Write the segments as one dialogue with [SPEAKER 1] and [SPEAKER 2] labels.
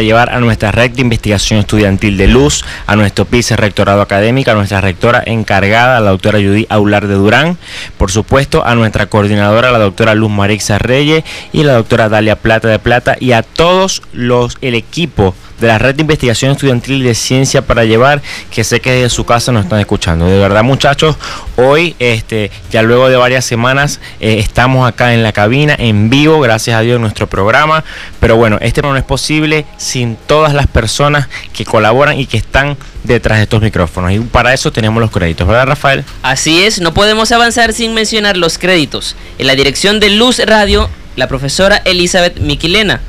[SPEAKER 1] llevar a nuestra red de investigación estudiantil de Luz, a nuestro vicerrectorado académico, a nuestra rectora encargada, la doctora Judy Aular de Durán, por supuesto a nuestra coordinadora, la doctora Luz Marixa Reyes y la doctora Dalia Plata de Plata y a todos los el equipo de la red de investigación estudiantil de ciencia para llevar, que sé que desde su casa nos están escuchando. De verdad, muchachos, hoy, este, ya luego de varias semanas, eh, estamos acá en la cabina, en vivo, gracias a Dios, en nuestro programa. Pero bueno, este no es posible sin todas las personas que colaboran y que están detrás de estos micrófonos. Y para eso tenemos los créditos, ¿verdad, Rafael?
[SPEAKER 2] Así es, no podemos avanzar sin mencionar los créditos. En la dirección de Luz Radio, la profesora Elizabeth Miquilena.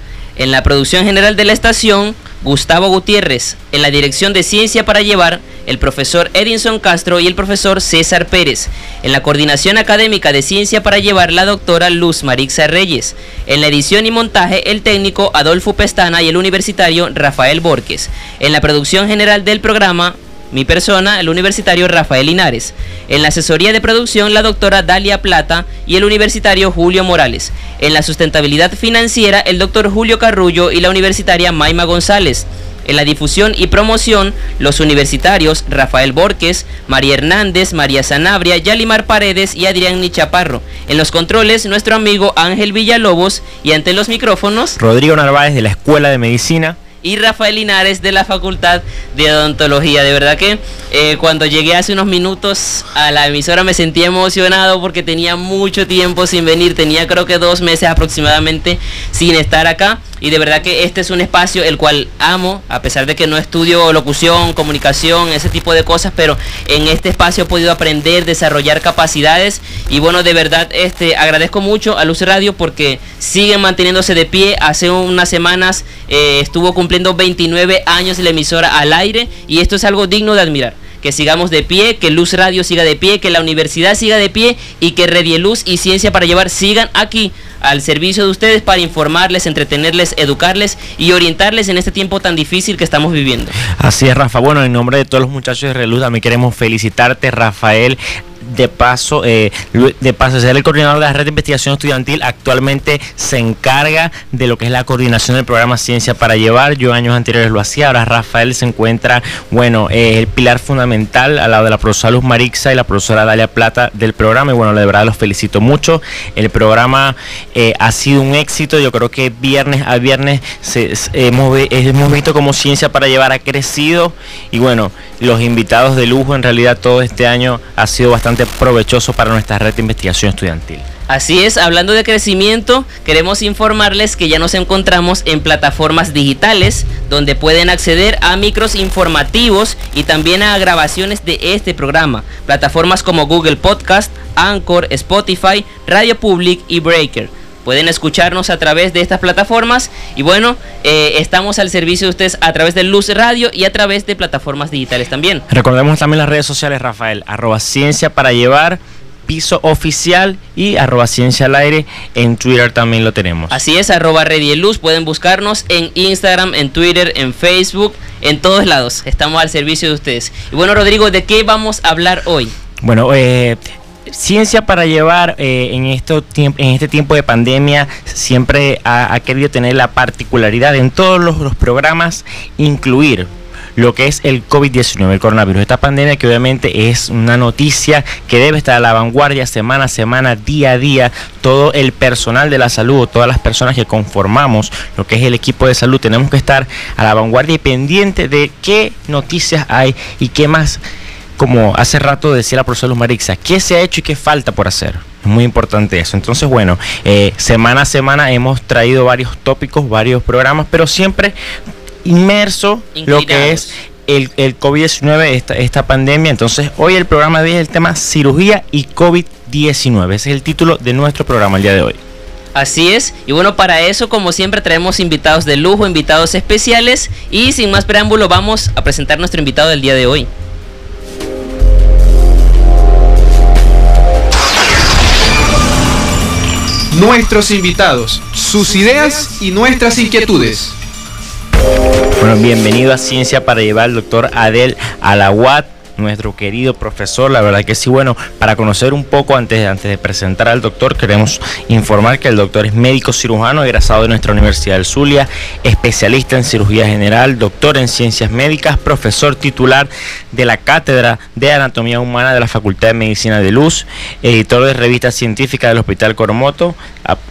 [SPEAKER 2] En la producción general de la estación, Gustavo Gutiérrez. En la dirección de Ciencia para Llevar, el profesor Edinson Castro y el profesor César Pérez. En la coordinación académica de Ciencia para Llevar, la doctora Luz Marixa Reyes. En la edición y montaje, el técnico Adolfo Pestana y el universitario Rafael Borges. En la producción general del programa, mi persona, el universitario Rafael Linares. En la asesoría de producción, la doctora Dalia Plata y el universitario Julio Morales. En la sustentabilidad financiera, el doctor Julio Carrullo y la universitaria Maima González. En la difusión y promoción, los universitarios Rafael Borges, María Hernández, María Sanabria, Yalimar Paredes y Adrián Nichaparro. En los controles, nuestro amigo Ángel Villalobos y ante los micrófonos,
[SPEAKER 1] Rodrigo Narváez de la Escuela de Medicina
[SPEAKER 2] y Rafael Linares de la Facultad de Odontología. De verdad que eh, cuando llegué hace unos minutos a la emisora me sentí emocionado porque tenía mucho tiempo sin venir, tenía creo que dos meses aproximadamente sin estar acá y de verdad que este es un espacio el cual amo, a pesar de que no estudio locución, comunicación, ese tipo de cosas, pero en este espacio he podido aprender, desarrollar capacidades y bueno, de verdad este agradezco mucho a Luz Radio porque siguen manteniéndose de pie. Hace unas semanas eh, estuvo cumpliendo 29 años la emisora al aire y esto es algo digno de admirar que sigamos de pie, que Luz Radio siga de pie, que la universidad siga de pie y que Luz y Ciencia para Llevar sigan aquí al servicio de ustedes para informarles, entretenerles, educarles y orientarles en este tiempo tan difícil que estamos viviendo.
[SPEAKER 1] Así es, Rafa. Bueno, en nombre de todos los muchachos de Reluz, también queremos felicitarte, Rafael de paso, eh, de paso, ser el coordinador de la red de investigación estudiantil, actualmente se encarga de lo que es la coordinación del programa Ciencia para Llevar. Yo años anteriores lo hacía, ahora Rafael se encuentra, bueno, es el pilar fundamental al lado de la profesora Luz Marixa y la profesora Dalia Plata del programa. Y bueno, de verdad los felicito mucho. El programa eh, ha sido un éxito. Yo creo que viernes a viernes hemos, hemos visto cómo Ciencia para Llevar ha crecido. Y bueno, los invitados de lujo en realidad todo este año ha sido bastante provechoso para nuestra red de investigación estudiantil.
[SPEAKER 2] Así es, hablando de crecimiento, queremos informarles que ya nos encontramos en plataformas digitales donde pueden acceder a micros informativos y también a grabaciones de este programa. Plataformas como Google Podcast, Anchor, Spotify, Radio Public y Breaker. Pueden escucharnos a través de estas plataformas y bueno, eh, estamos al servicio de ustedes a través de Luz Radio y a través de plataformas digitales también.
[SPEAKER 1] Recordemos también las redes sociales, Rafael, arroba ciencia para llevar piso oficial y arroba ciencia al aire en Twitter también lo tenemos.
[SPEAKER 2] Así es, arroba Luz, pueden buscarnos en Instagram, en Twitter, en Facebook, en todos lados. Estamos al servicio de ustedes. Y bueno, Rodrigo, ¿de qué vamos a hablar hoy?
[SPEAKER 1] Bueno, eh, Ciencia para llevar eh, en, esto, en este tiempo de pandemia siempre ha, querido tener la particularidad en todos los, programas incluir lo que es el COVID-19, el coronavirus. Esta pandemia que obviamente es una noticia que debe estar a la vanguardia semana a semana, día a día. Todo el personal de la salud, todas las personas que conformamos lo que es el equipo de salud, tenemos que estar a la vanguardia y pendiente de qué noticias hay y qué más como hace rato decía la profesora Luz Marixa, ¿qué se ha hecho y qué falta por hacer? Es muy importante eso. Entonces, bueno, eh, semana a semana hemos traído varios tópicos, varios programas, pero siempre inmerso lo que es el, el COVID-19, esta, esta pandemia. Entonces, hoy el programa de hoy es el tema cirugía y COVID-19. Ese es el título de nuestro programa el día de hoy.
[SPEAKER 2] Así es, y bueno, para eso como siempre traemos invitados de lujo, invitados especiales y sin más preámbulo vamos a presentar nuestro invitado del día de hoy.
[SPEAKER 3] Nuestros invitados, sus ideas y nuestras inquietudes.
[SPEAKER 1] Bueno, bienvenido a Ciencia para llevar el doctor Adel Alawat nuestro querido profesor. La verdad que sí, bueno, para conocer un poco antes, antes de presentar al doctor, queremos informar que el doctor es médico cirujano, egresado de nuestra Universidad del Zulia, especialista en cirugía general, doctor en ciencias médicas, profesor titular de la Cátedra de Anatomía Humana de la Facultad de Medicina de Luz, editor de revistas científicas del Hospital Coromoto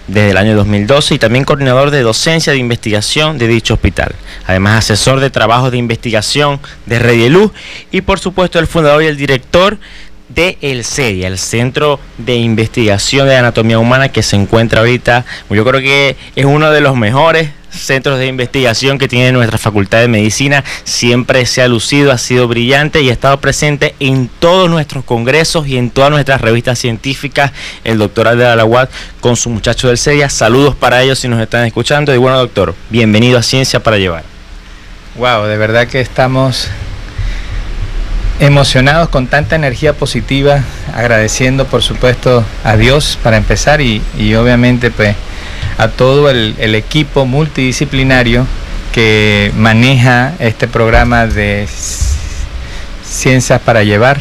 [SPEAKER 1] desde el año 2012 y también coordinador de docencia de investigación de dicho hospital. Además, asesor de trabajos de investigación de Red Luz y por supuesto el fundador y el director de el CEDIA, el Centro de Investigación de Anatomía Humana que se encuentra ahorita, yo creo que es uno de los mejores centros de investigación que tiene nuestra Facultad de Medicina. Siempre se ha lucido, ha sido brillante y ha estado presente en todos nuestros congresos y en todas nuestras revistas científicas. El doctor Alde Alaguad con su muchacho del CEDIA. Saludos para ellos si nos están escuchando. Y bueno, doctor, bienvenido a Ciencia para Llevar.
[SPEAKER 4] Wow, de verdad que estamos emocionados con tanta energía positiva, agradeciendo por supuesto a Dios para empezar y, obviamente pues a todo el, equipo multidisciplinario que maneja este programa de Ciencias para Llevar.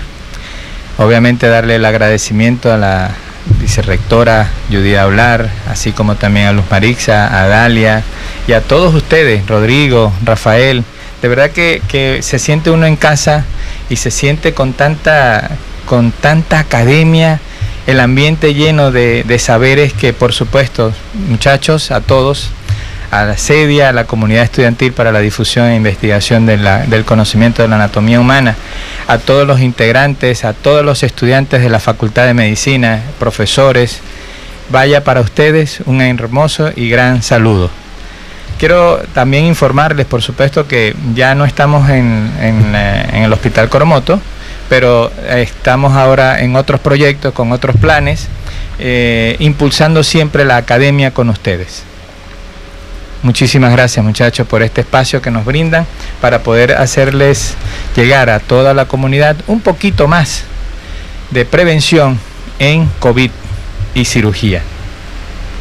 [SPEAKER 4] Obviamente darle el agradecimiento a la vicerrectora Judy Hablar, así como también a Luz Marixa, a Dalia y a todos ustedes, Rodrigo, Rafael. De verdad que, se siente uno en casa y se siente con tanta, con tanta academia, el ambiente lleno de, saberes que por supuesto, muchachos, a todos, a la SEDIA, a la comunidad estudiantil para la difusión e investigación del conocimiento de la anatomía humana, a todos los integrantes, a todos los estudiantes de la Facultad de Medicina, profesores, vaya para ustedes un hermoso y gran saludo. Quiero también informarles, por supuesto, que ya no estamos en, eh, el Hospital Coromoto, pero estamos ahora en otros proyectos, con otros planes, eh, impulsando siempre la academia con ustedes. Muchísimas gracias muchachos por este espacio que nos brindan para poder hacerles llegar a toda la comunidad un poquito más de prevención en COVID y cirugía.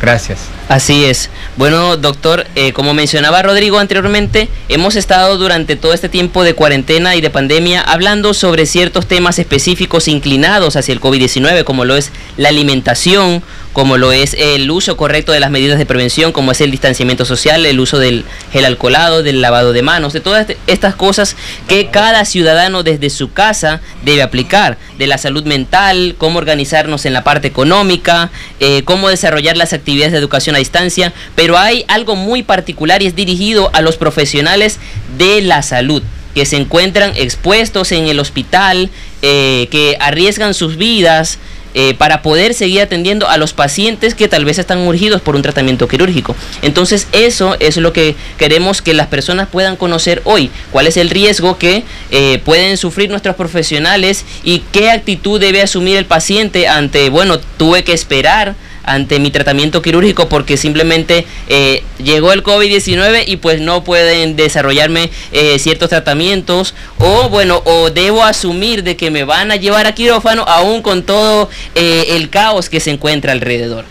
[SPEAKER 4] Gracias.
[SPEAKER 2] Así es. Bueno, doctor, eh, como mencionaba Rodrigo anteriormente, hemos estado durante todo este tiempo de cuarentena y de pandemia hablando sobre ciertos temas específicos inclinados hacia el COVID-19, como lo es la alimentación, como lo es el uso correcto de las medidas de prevención, como es el distanciamiento social, el uso del gel alcoholado, del lavado de manos, de todas estas cosas que cada ciudadano desde su casa debe aplicar, de la salud mental, cómo organizarnos en la parte económica, eh, cómo desarrollar las actividades de educación a distancia, pero hay algo muy particular y es dirigido a los profesionales de la salud que se encuentran expuestos en el hospital, eh, que arriesgan sus vidas, eh, para poder seguir atendiendo a los pacientes que tal vez están urgidos por un tratamiento quirúrgico. Entonces eso es lo que queremos que las personas puedan conocer hoy, cuál es el riesgo que eh, pueden sufrir nuestros profesionales y qué actitud debe asumir el paciente ante, bueno, tuve que esperar ante mi tratamiento quirúrgico porque simplemente eh, llegó el COVID-19 y pues no pueden desarrollarme eh, ciertos tratamientos o bueno, o debo asumir de que me van a llevar a quirófano aún con todo eh, el caos que se encuentra alrededor.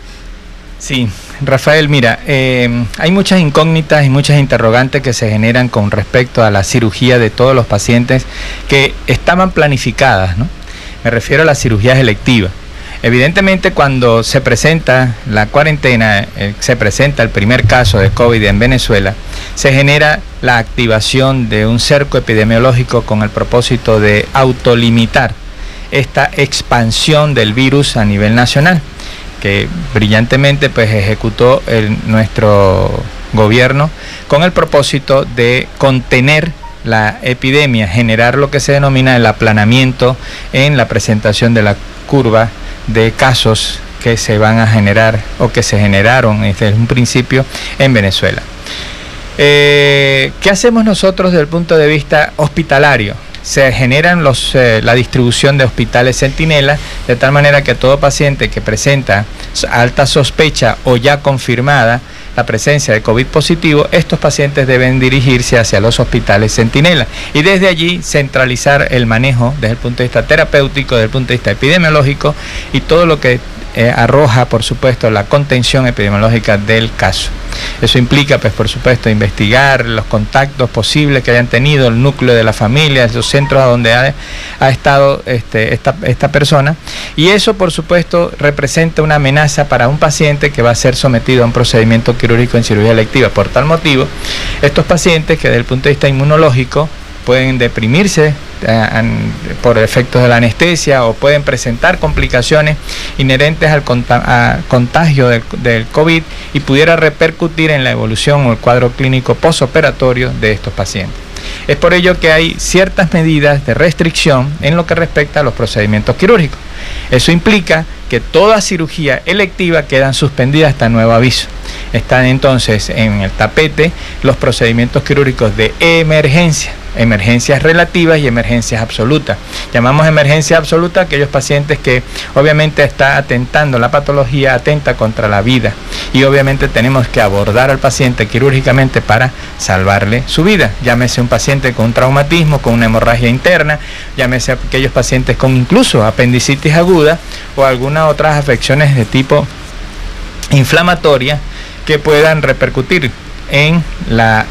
[SPEAKER 4] Sí, Rafael, mira, hay muchas incógnitas y muchas interrogantes que se generan con respecto a la cirugía de todos los pacientes que estaban planificadas, ¿no? Me refiero a las cirugías electivas. Evidentemente cuando se presenta la cuarentena, eh, se presenta el primer caso de COVID en Venezuela, se genera la activación de un cerco epidemiológico con el propósito de autolimitar esta expansión del virus a nivel nacional, que brillantemente pues ejecutó nuestro gobierno con el propósito de contener la epidemia, generar lo que se denomina el aplanamiento en la presentación de la curva de casos que se van a generar o que se generaron desde un principio en Venezuela. Eh, ¿Qué hacemos nosotros desde el punto de vista hospitalario? Se generan los, eh, la distribución de hospitales centinela de tal manera que todo paciente que presenta alta sospecha o ya confirmada la presencia de COVID positivo, estos pacientes deben dirigirse hacia los hospitales Centinela y desde allí centralizar el manejo desde el punto de vista terapéutico, desde el punto de vista epidemiológico y todo lo que eh, arroja, por supuesto, la contención epidemiológica del caso. Eso implica, pues por supuesto, investigar los contactos posibles que hayan tenido, el núcleo de la familia, esos centros a donde ha, estado este, esta, esta persona. Y eso, por supuesto, representa una amenaza para un paciente que va a ser sometido a un procedimiento quirúrgico en cirugía electiva. Por tal motivo, estos pacientes que desde el punto de vista inmunológico pueden deprimirse eh, por efectos de la anestesia o pueden presentar complicaciones inherentes al contagio del, COVID y pudiera repercutir en la evolución o el cuadro clínico posoperatorio de estos pacientes. Es por ello que hay ciertas medidas de restricción en lo que respecta a los procedimientos quirúrgicos. Eso implica que toda cirugía electiva quedan suspendidas hasta nuevo aviso. Están entonces en el tapete los procedimientos quirúrgicos de emergencia emergencias relativas y emergencias absolutas. Llamamos emergencia absoluta a aquellos pacientes que obviamente está atentando, la patología atenta contra la vida y obviamente tenemos que abordar al paciente quirúrgicamente para salvarle su vida. Llámese un paciente con un traumatismo, con una hemorragia interna, llámese aquellos pacientes con incluso apendicitis aguda o algunas otras afecciones de tipo inflamatoria que puedan repercutir en la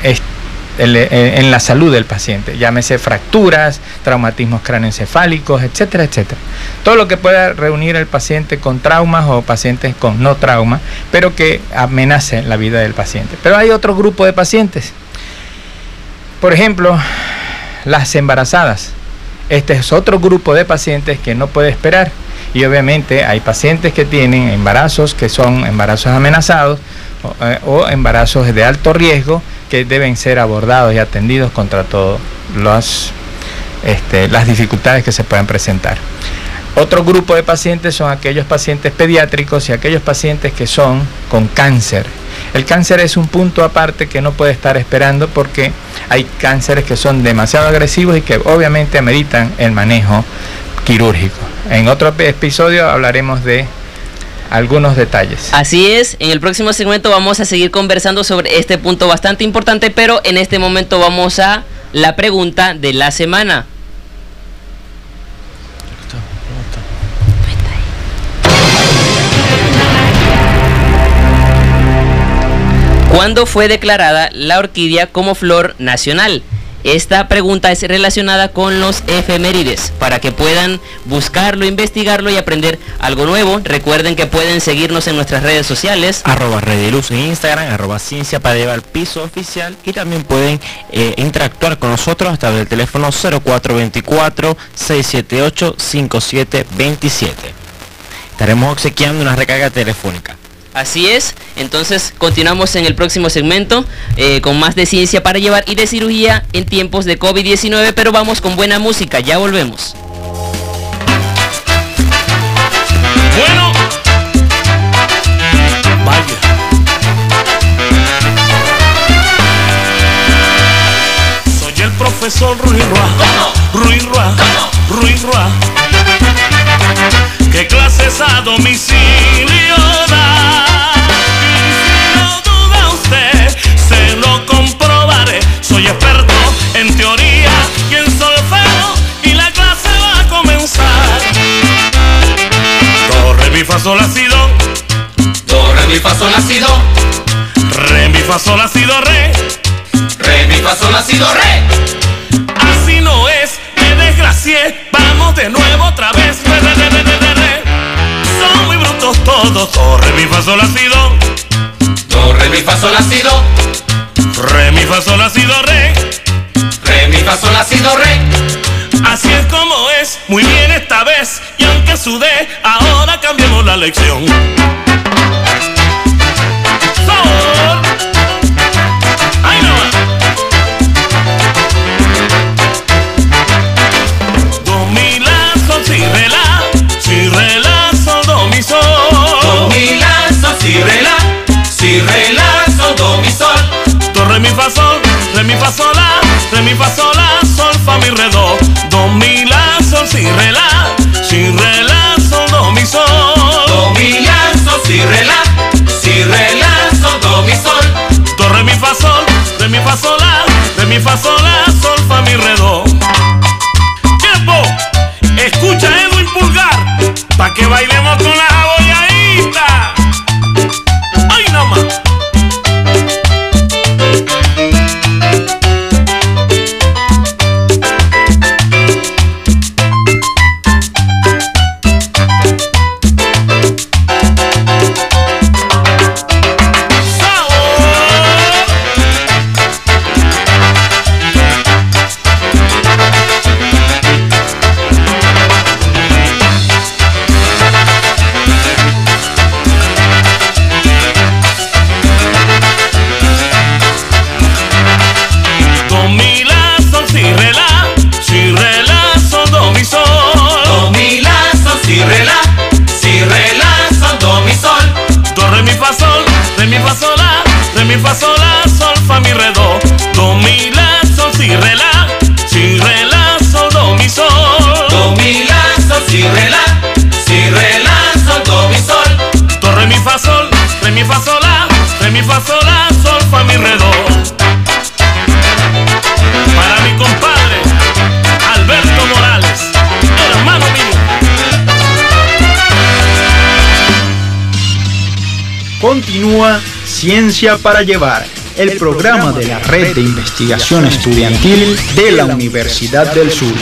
[SPEAKER 4] eh, en la salud del paciente, llámese fracturas, traumatismos cráneoencefálicos, etcétera, etcétera. Todo lo que pueda reunir al paciente con traumas o pacientes con no trauma, pero que amenace la vida del paciente. Pero hay otro grupo de pacientes. Por ejemplo, las embarazadas. Este es otro grupo de pacientes que no puede esperar. Y obviamente hay pacientes que tienen embarazos que son embarazos amenazados o, eh, embarazos de alto riesgo deben ser abordados y atendidos contra todas este, las dificultades que se puedan presentar. Otro grupo de pacientes son aquellos pacientes pediátricos y aquellos pacientes que son con cáncer. El cáncer es un punto aparte que no puede estar esperando porque hay cánceres que son demasiado agresivos y que obviamente ameritan el manejo quirúrgico. En otro episodio hablaremos de algunos detalles.
[SPEAKER 2] Así es, en el próximo segmento vamos a seguir conversando sobre este punto bastante importante, pero en este momento vamos a la pregunta de la semana. ¿Cuándo fue declarada la orquídea como flor nacional? Esta pregunta es relacionada con los efemérides. Para que puedan buscarlo, investigarlo y aprender algo nuevo, recuerden que pueden seguirnos en nuestras redes sociales.
[SPEAKER 1] Arroba Rediluz en Instagram, arroba Ciencia para llevar piso oficial y también pueden eh, interactuar con nosotros hasta el teléfono 0424-678-5727. Estaremos obsequiando una recarga telefónica.
[SPEAKER 2] Así es, entonces continuamos en el próximo segmento eh, con más de ciencia para llevar y de cirugía en tiempos de COVID-19, pero vamos con buena música, ya volvemos.
[SPEAKER 5] Bueno, vaya. Soy el profesor Ruiz Ruiz Rua, Ruiz ¿Qué clases a domicilio da? Soy experto en teoría y en solfeo y la clase va a comenzar. Do, re, mi, fa, sol, la, si, do.
[SPEAKER 6] Re, mi, fa, sol, la, si.
[SPEAKER 5] Re, mi, fa, sol, la, si, re.
[SPEAKER 6] Re, mi, fa, sol, la, si, re.
[SPEAKER 5] Así no es, me desgracié. Vamos de nuevo otra vez. Todos. Do, re, mi, fa, sol, la, si, do.
[SPEAKER 6] Do, re, mi, fa, sol, la, si, do.
[SPEAKER 5] Re, mi, fa, sol, la, si, do, re.
[SPEAKER 6] Re, mi, fa, sol, la, si, do, re.
[SPEAKER 5] Así es como es, muy bien esta vez. Y aunque sudé, ahora cambiemos la lección. Sol. Fa sol, re mi fa sol la, re mi fa sol la, sol fa mi re do, do mi la sol si re la, si re la sol do mi sol,
[SPEAKER 6] do mi la sol si re la, si re la sol do mi sol,
[SPEAKER 5] do re mi fa sol, re mi fa sol la, re mi fa sol la, sol fa mi re do. Tiempo, escucha Edwin Pulgar, pa que bailemos con la
[SPEAKER 7] passou Ciencia para Llevar, el programa de la Red de Investigación Estudiantil de la Universidad del Sur.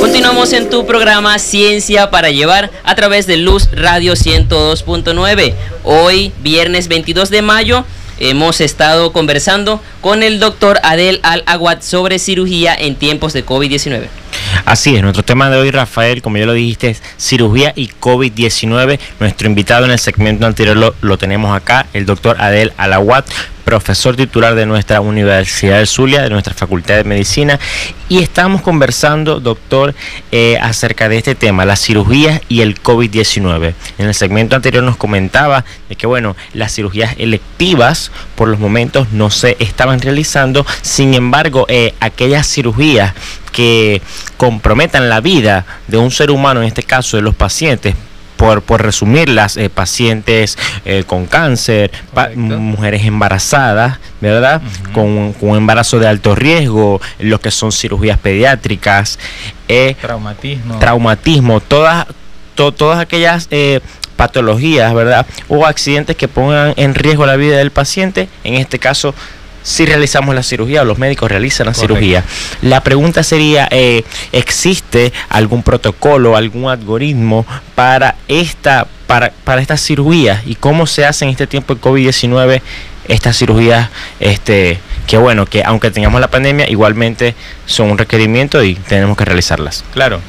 [SPEAKER 2] Continuamos en tu programa Ciencia para Llevar a través de Luz Radio 102.9. Hoy, viernes 22 de mayo, hemos estado conversando con el doctor Adel Al-Aguad sobre cirugía en tiempos de COVID-19.
[SPEAKER 1] Así es, nuestro tema de hoy, Rafael, como ya lo dijiste, es cirugía y COVID-19. Nuestro invitado en el segmento anterior lo, tenemos acá, el doctor Adel Alaguat, profesor titular de nuestra Universidad de Zulia, de nuestra Facultad de Medicina, y estamos conversando, doctor, eh, acerca de este tema, las cirugías y el COVID-19. En el segmento anterior nos comentaba de que, bueno, las cirugías electivas por los momentos no se estaban realizando, sin embargo, eh, aquellas cirugías que comprometan la vida de un ser humano, en este caso de los pacientes, por, por resumirlas, eh, pacientes eh, con cáncer, mujeres embarazadas, ¿verdad? con, con, un embarazo de alto riesgo, lo que son cirugías pediátricas,
[SPEAKER 4] eh, traumatismo,
[SPEAKER 1] traumatismo todas, todas aquellas patologías, ¿verdad? O accidentes que pongan en riesgo la vida del paciente, en este caso si realizamos la cirugía o los médicos realizan la cirugía. La pregunta sería, eh, ¿existe algún protocolo, algún algoritmo para esta, para, para estas cirugías y cómo se hace en este tiempo de COVID-19 estas cirugías, este, que bueno, que aunque tengamos la pandemia, igualmente son un requerimiento y tenemos que realizarlas?
[SPEAKER 4] Claro.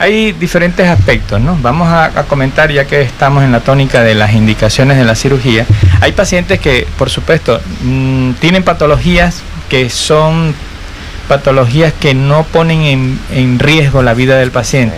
[SPEAKER 4] Hay diferentes aspectos, ¿no? Vamos a, comentar, ya que estamos en la tónica de las indicaciones de la cirugía. Hay pacientes que, por supuesto, mm, tienen patologías que son patologías que no ponen en, riesgo la vida del paciente,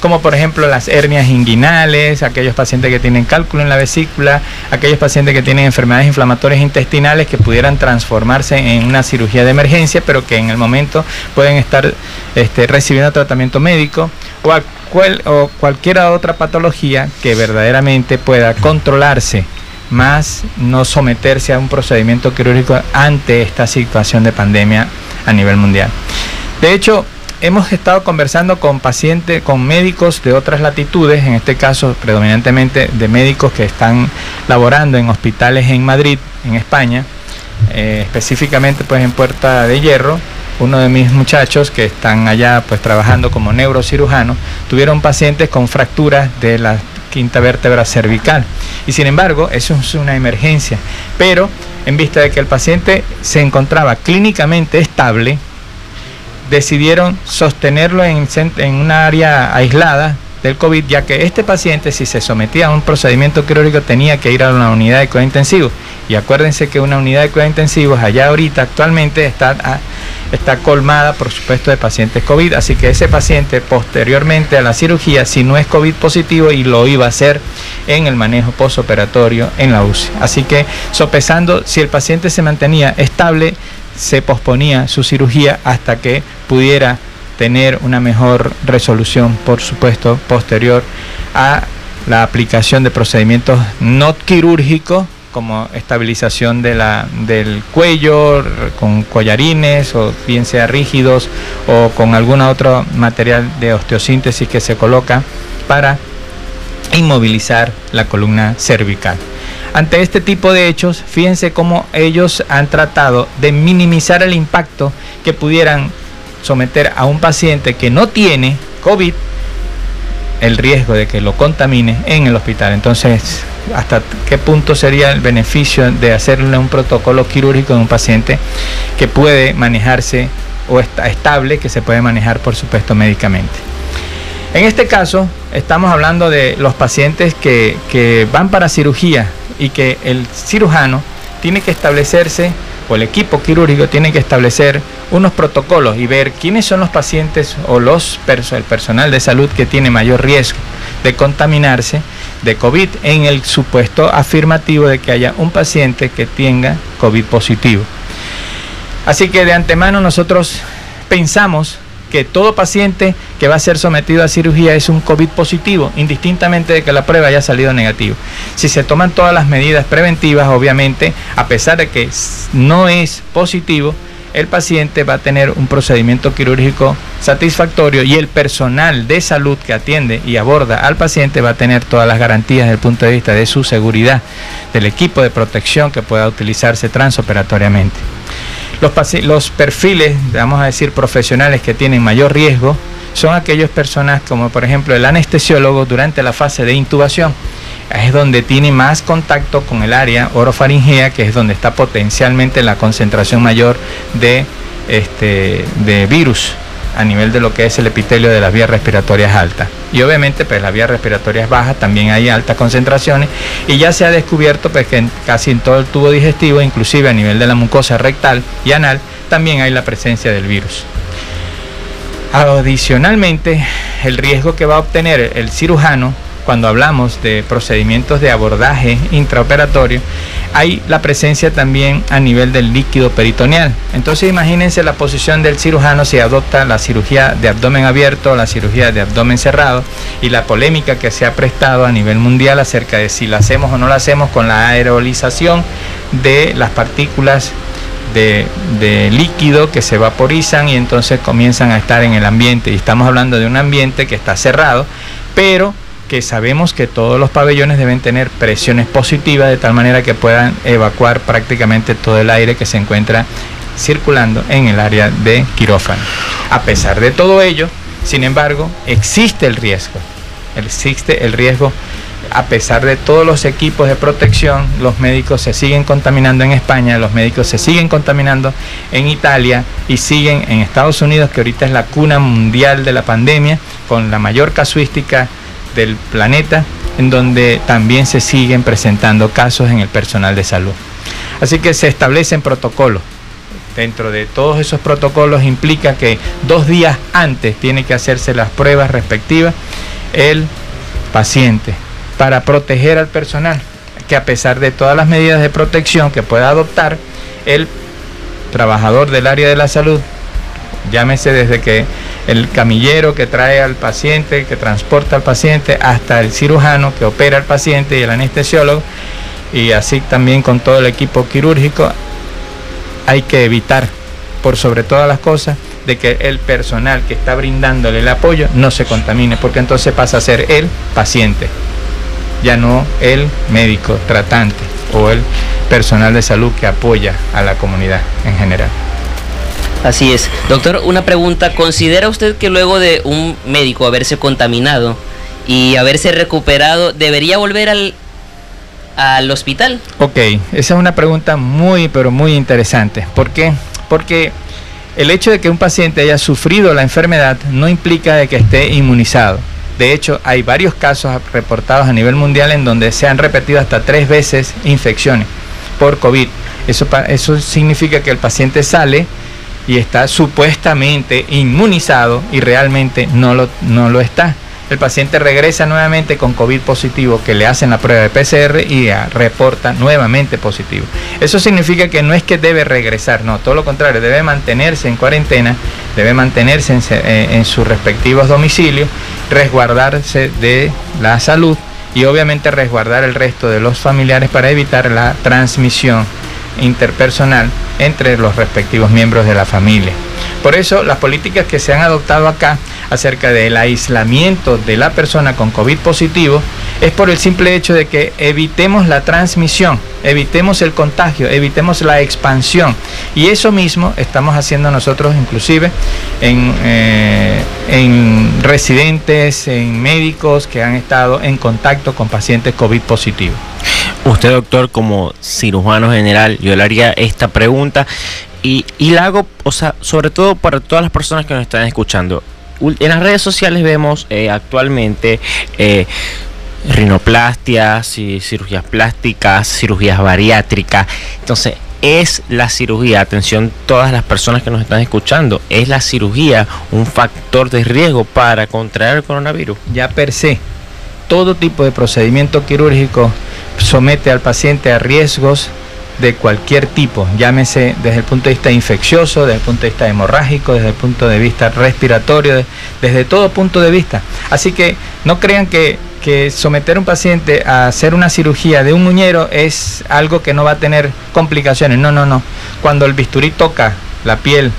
[SPEAKER 4] como por ejemplo las hernias inguinales, aquellos pacientes que tienen cálculo en la vesícula, aquellos pacientes que tienen enfermedades inflamatorias intestinales que pudieran transformarse en una cirugía de emergencia, pero que en el momento pueden estar este, recibiendo tratamiento médico, o, o cualquier otra patología que verdaderamente pueda controlarse más no someterse a un procedimiento quirúrgico ante esta situación de pandemia a nivel mundial. De hecho, hemos estado conversando con pacientes, con médicos de otras latitudes, en este caso predominantemente de médicos que están laborando en hospitales en Madrid, en España, eh, específicamente pues en Puerta de Hierro. Uno de mis muchachos que están allá pues trabajando como neurocirujano tuvieron pacientes con fracturas de la quinta vértebra cervical. Y sin embargo, eso es una emergencia. Pero en vista de que el paciente se encontraba clínicamente estable, decidieron sostenerlo en, en un área aislada del COVID, ya que este paciente, si se sometía a un procedimiento quirúrgico, tenía que ir a una unidad de cuidado intensivo. Y acuérdense que una unidad de cuidado intensivos allá ahorita actualmente está, ah, está colmada, por supuesto, de pacientes COVID. Así que ese paciente, posteriormente a la cirugía, si no es COVID positivo, y lo iba a hacer en el manejo postoperatorio en la UCI. Así que, sopesando, si el paciente se mantenía estable, se posponía su cirugía hasta que pudiera tener una mejor resolución, por supuesto, posterior a la aplicación de procedimientos no quirúrgicos como estabilización de la, del cuello con collarines o bien sea rígidos o con algún otro material de osteosíntesis que se coloca para inmovilizar la columna cervical. Ante este tipo de hechos, fíjense cómo ellos han tratado de minimizar el impacto que pudieran someter a un paciente que no tiene COVID el riesgo de que lo contamine en el hospital. Entonces, ¿hasta qué punto sería el beneficio de hacerle un protocolo quirúrgico en un paciente que puede manejarse o está estable, que se puede manejar, por supuesto, médicamente? En este caso, estamos hablando de los pacientes que, que van para cirugía y que el cirujano tiene que establecerse o el equipo quirúrgico tiene que establecer unos protocolos y ver quiénes son los pacientes o los el personal de salud que tiene mayor riesgo de contaminarse de COVID en el supuesto afirmativo de que haya un paciente que tenga COVID positivo. Así que de antemano nosotros pensamos que todo paciente que va a ser sometido a cirugía es un COVID positivo, indistintamente de que la prueba haya salido negativa. Si se toman todas las medidas preventivas, obviamente, a pesar de que no es positivo, el paciente va a tener un procedimiento quirúrgico satisfactorio y el personal de salud que atiende y aborda al paciente va a tener todas las garantías desde el punto de vista de su seguridad, del equipo de protección que pueda utilizarse transoperatoriamente. Los, los perfiles, vamos a decir, profesionales que tienen mayor riesgo son aquellas personas como por ejemplo el anestesiólogo durante la fase de intubación. Es donde tiene más contacto con el área orofaringea, que es donde está potencialmente la concentración mayor de, este, de virus a nivel de lo que es el epitelio de las vías respiratorias altas. Y obviamente, pues las vías respiratorias bajas también hay altas concentraciones y ya se ha descubierto pues, que casi en todo el tubo digestivo, inclusive a nivel de la mucosa rectal y anal, también hay la presencia del virus. Adicionalmente, el riesgo que va a obtener el cirujano cuando hablamos de procedimientos de abordaje intraoperatorio, hay la presencia también a nivel del líquido peritoneal. Entonces imagínense la posición del cirujano si adopta la cirugía de abdomen abierto la cirugía de abdomen cerrado y la polémica que se ha prestado a nivel mundial acerca de si la hacemos o no la hacemos con la aerolización de las partículas de, líquido que se vaporizan y entonces comienzan a estar en el ambiente. Y estamos hablando de un ambiente que está cerrado, pero que sabemos que todos los pabellones deben tener presiones positivas de tal manera que puedan evacuar prácticamente todo el aire que se encuentra circulando en el área de quirófano. A pesar de todo ello, sin embargo, existe el riesgo. Existe el riesgo a pesar de todos los equipos de protección, los médicos se siguen contaminando en España, los médicos se siguen contaminando en Italia y siguen en Estados Unidos, que ahorita es la cuna mundial de la pandemia, con la mayor casuística del planeta, en donde también se siguen presentando casos en el personal de salud. Así que se establecen protocolos. Dentro de todos esos protocolos implica que dos días antes tiene que hacerse las pruebas respectivas el paciente para proteger al personal, que a pesar de todas las medidas de protección que pueda adoptar el trabajador del área de la salud, llámese desde que el camillero que trae al paciente, que transporta al paciente, hasta el cirujano que opera al paciente y el anestesiólogo, y así también con todo el equipo quirúrgico, hay que evitar, por sobre todas las cosas, de que el personal que está brindándole el apoyo no se contamine, porque entonces pasa a ser el paciente ya no el médico tratante o el personal de salud que apoya a la comunidad en general.
[SPEAKER 2] Así es. Doctor, una pregunta. ¿Considera usted que luego de un médico haberse contaminado y haberse recuperado, debería volver al, al hospital?
[SPEAKER 4] Ok, esa es una pregunta muy, pero muy interesante. ¿Por qué? Porque el hecho de que un paciente haya sufrido la enfermedad no implica de que esté inmunizado. De hecho, hay varios casos reportados a nivel mundial en donde se han repetido hasta tres veces infecciones por COVID. Eso, eso significa que el paciente sale y está supuestamente inmunizado y realmente no lo, no lo está el paciente regresa nuevamente con COVID positivo, que le hacen la prueba de PCR y reporta nuevamente positivo. Eso significa que no es que debe regresar, no, todo lo contrario, debe mantenerse en cuarentena, debe mantenerse en, eh, en sus respectivos domicilios, resguardarse de la salud y obviamente resguardar el resto de los familiares para evitar la transmisión interpersonal entre los respectivos miembros de la familia. Por eso las políticas que se han adoptado acá acerca del aislamiento de la persona con COVID positivo es por el simple hecho de que evitemos la transmisión, evitemos el contagio, evitemos la expansión. Y eso mismo estamos haciendo nosotros inclusive en, eh, en residentes, en médicos que han estado en contacto con pacientes COVID positivos.
[SPEAKER 1] Usted, doctor, como cirujano general, yo le haría esta pregunta y, y la hago, o sea, sobre todo para todas las personas que nos están escuchando. En las redes sociales vemos eh, actualmente eh, rinoplastias, cirugías plásticas, cirugías bariátricas. Entonces, es la cirugía, atención todas las personas que nos están escuchando, es la cirugía un factor de riesgo para contraer el coronavirus.
[SPEAKER 4] Ya per se, todo tipo de procedimiento quirúrgico somete al paciente a riesgos de cualquier tipo, llámese desde el punto de vista infeccioso, desde el punto de vista hemorrágico, desde el punto de vista respiratorio, desde todo punto de vista. Así que no crean que, que someter a un paciente a hacer una cirugía de un muñero es algo que no va a tener complicaciones. No, no, no. Cuando el bisturí toca la piel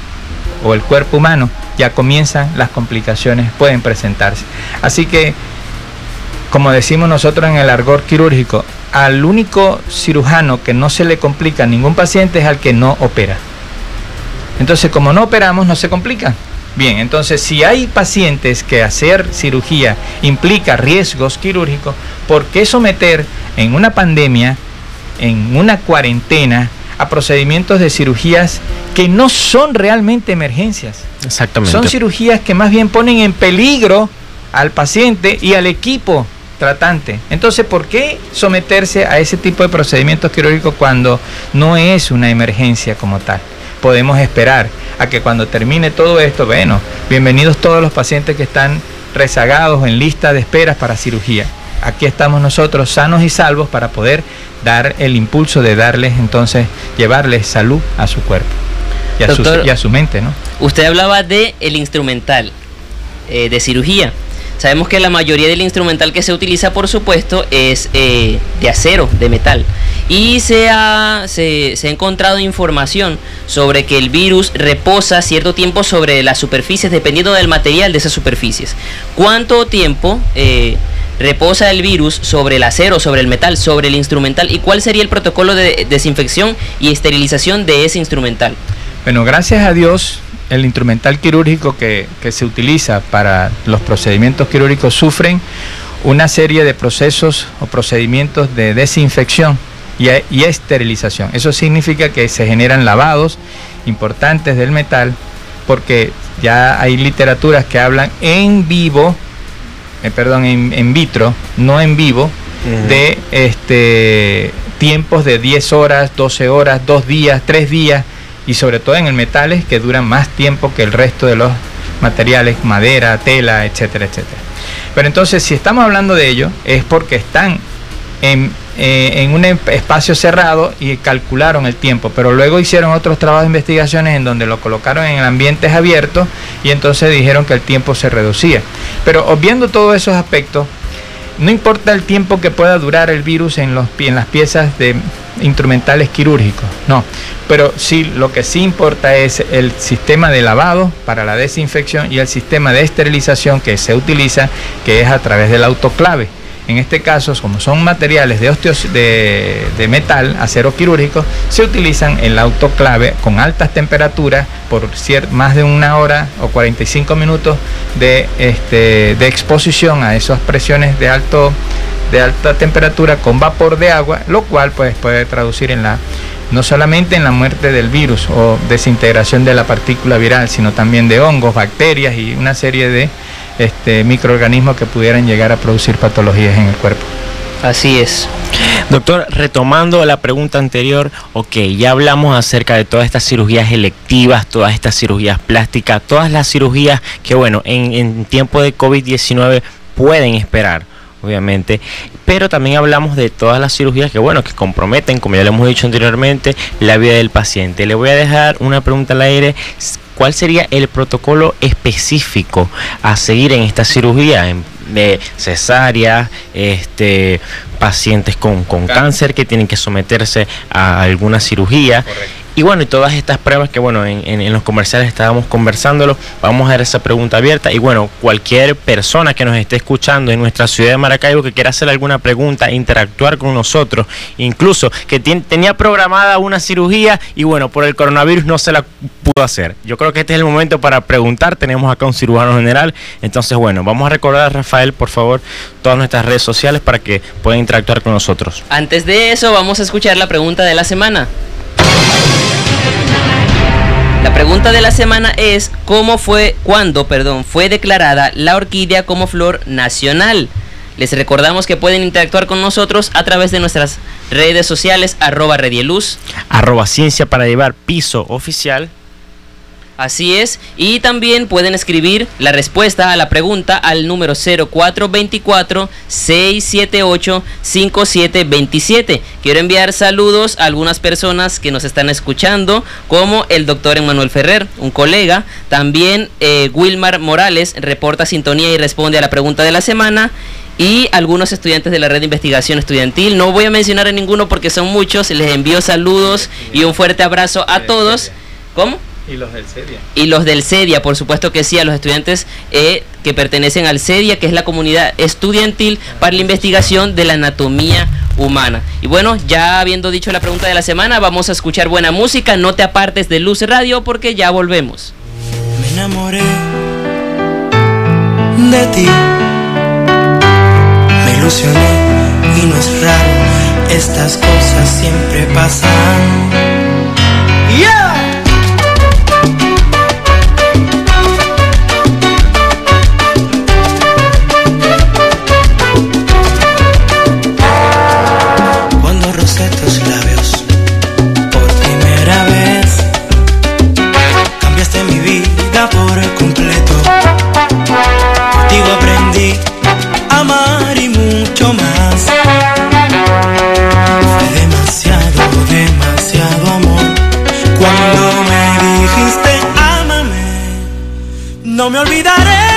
[SPEAKER 4] o el cuerpo humano, ya comienzan las complicaciones, pueden presentarse. Así que, como decimos nosotros en el argor quirúrgico, al único cirujano que no se le complica a ningún paciente es al que no opera. Entonces, como no operamos, no se complica. Bien, entonces si hay pacientes que hacer cirugía implica riesgos quirúrgicos, ¿por qué someter en una pandemia, en una cuarentena, a procedimientos de cirugías que no son realmente emergencias?
[SPEAKER 1] Exactamente.
[SPEAKER 4] Son cirugías que más bien ponen en peligro al paciente y al equipo tratante. Entonces, ¿por qué someterse a ese tipo de procedimientos quirúrgicos cuando no es una emergencia como tal? Podemos esperar a que cuando termine todo esto, bueno, bienvenidos todos los pacientes que están rezagados en lista de esperas para cirugía. Aquí estamos nosotros sanos y salvos para poder dar el impulso de darles entonces, llevarles salud a su cuerpo y a,
[SPEAKER 2] Doctor,
[SPEAKER 4] su, y a su mente, ¿no?
[SPEAKER 2] Usted hablaba de el instrumental eh, de cirugía. Sabemos que la mayoría del instrumental que se utiliza, por supuesto, es eh, de acero, de metal. Y se ha, se, se encontrado información sobre que el virus reposa cierto tiempo sobre las superficies, dependiendo del material de esas superficies. ¿Cuánto tiempo eh, reposa el virus sobre el acero, sobre el metal, sobre el instrumental? ¿Y cuál sería el protocolo de desinfección y esterilización de ese instrumental?
[SPEAKER 4] Bueno, gracias a Dios, el instrumental quirúrgico que, que, se utiliza para los procedimientos quirúrgicos sufren una serie de procesos o procedimientos de desinfección y, y, esterilización. Eso significa que se generan lavados importantes del metal porque ya hay literaturas que hablan en vivo, eh, perdón, en, en, vitro, no en vivo, uh -huh. de este, tiempos de 10 horas, 12 horas, 2 días, 3 días y sobre todo en el metales que duran más tiempo que el resto de los materiales, madera, tela, etcétera, etcétera. Pero entonces, si estamos hablando de ello, es porque están en, eh, en, un espacio cerrado y calcularon el tiempo, pero luego hicieron otros trabajos de investigaciones en donde lo colocaron en ambientes abiertos y entonces dijeron que el tiempo se reducía. Pero obviando todos esos aspectos, no importa el tiempo que pueda durar el virus en, los, en las piezas de instrumentales quirúrgicos, no. Pero sí, lo que sí importa es el sistema de lavado para la desinfección y el sistema de esterilización que se utiliza, que es a través del autoclave. En este caso, como son materiales de, osteos, de, de metal, acero quirúrgico, se utilizan el autoclave con altas temperaturas por más de una hora o 45 minutos de, este, de exposición a esas presiones de, alto, de alta temperatura con vapor de agua, lo cual pues, puede traducir en la no solamente en la muerte del virus o desintegración de la partícula viral, sino también de hongos, bacterias y una serie de este, microorganismos que pudieran llegar a producir patologías en el cuerpo.
[SPEAKER 2] Así es.
[SPEAKER 1] Doctor, retomando la pregunta anterior, ok, ya hablamos acerca de todas estas cirugías electivas, todas estas cirugías plásticas, todas las cirugías que, bueno, en, en tiempo de COVID-19 pueden esperar obviamente, pero también hablamos de todas las cirugías que, bueno, que comprometen, como ya le hemos dicho anteriormente, la vida del paciente. Le voy a dejar una pregunta al aire. ¿Cuál sería el protocolo específico a seguir en esta cirugía? de cesárea, este, pacientes con, con cáncer que tienen que someterse a alguna cirugía. Correcto. Y bueno, y todas estas pruebas que bueno, en, los comerciales estábamos conversándolo, vamos a dar esa pregunta abierta. Y bueno, cualquier persona que nos esté escuchando en nuestra ciudad de Maracaibo que quiera hacer alguna pregunta, interactuar con nosotros, incluso que tenía programada una cirugía y bueno, por el coronavirus no se la pudo hacer. Yo creo que este es el momento para preguntar. Tenemos acá un cirujano general. Entonces, bueno, vamos a recordar a Rafael, por favor, todas nuestras redes sociales para que puedan interactuar con nosotros.
[SPEAKER 2] Antes de eso, vamos a escuchar la pregunta de la semana. La pregunta de la semana es cómo fue, cuándo, perdón, fue declarada la orquídea como flor nacional. Les recordamos que pueden interactuar con nosotros a través de nuestras redes sociales, arroba redieluz.
[SPEAKER 1] Arroba ciencia para llevar piso oficial.
[SPEAKER 2] Así es, y también pueden escribir la respuesta a la pregunta al número 0424-678-5727. Quiero enviar saludos a algunas personas que nos están escuchando, como el doctor Emanuel Ferrer, un colega. También eh, Wilmar Morales reporta sintonía y responde a la pregunta de la semana y algunos estudiantes de la red de investigación estudiantil. No voy a mencionar a ninguno porque son muchos. Les envío saludos y un fuerte abrazo a todos. ¿Cómo?
[SPEAKER 4] Y los del CEDIA.
[SPEAKER 2] Y los del CEDIA, por supuesto que sí, a los estudiantes eh, que pertenecen al CEDIA, que es la comunidad estudiantil para la investigación de la anatomía humana. Y bueno, ya habiendo dicho la pregunta de la semana, vamos a escuchar buena música. No te apartes de Luz Radio porque ya volvemos.
[SPEAKER 8] Me enamoré de ti. Me ilusioné y no es raro, estas cosas siempre pasan.
[SPEAKER 7] ¡Yeah!
[SPEAKER 8] No me olvidaré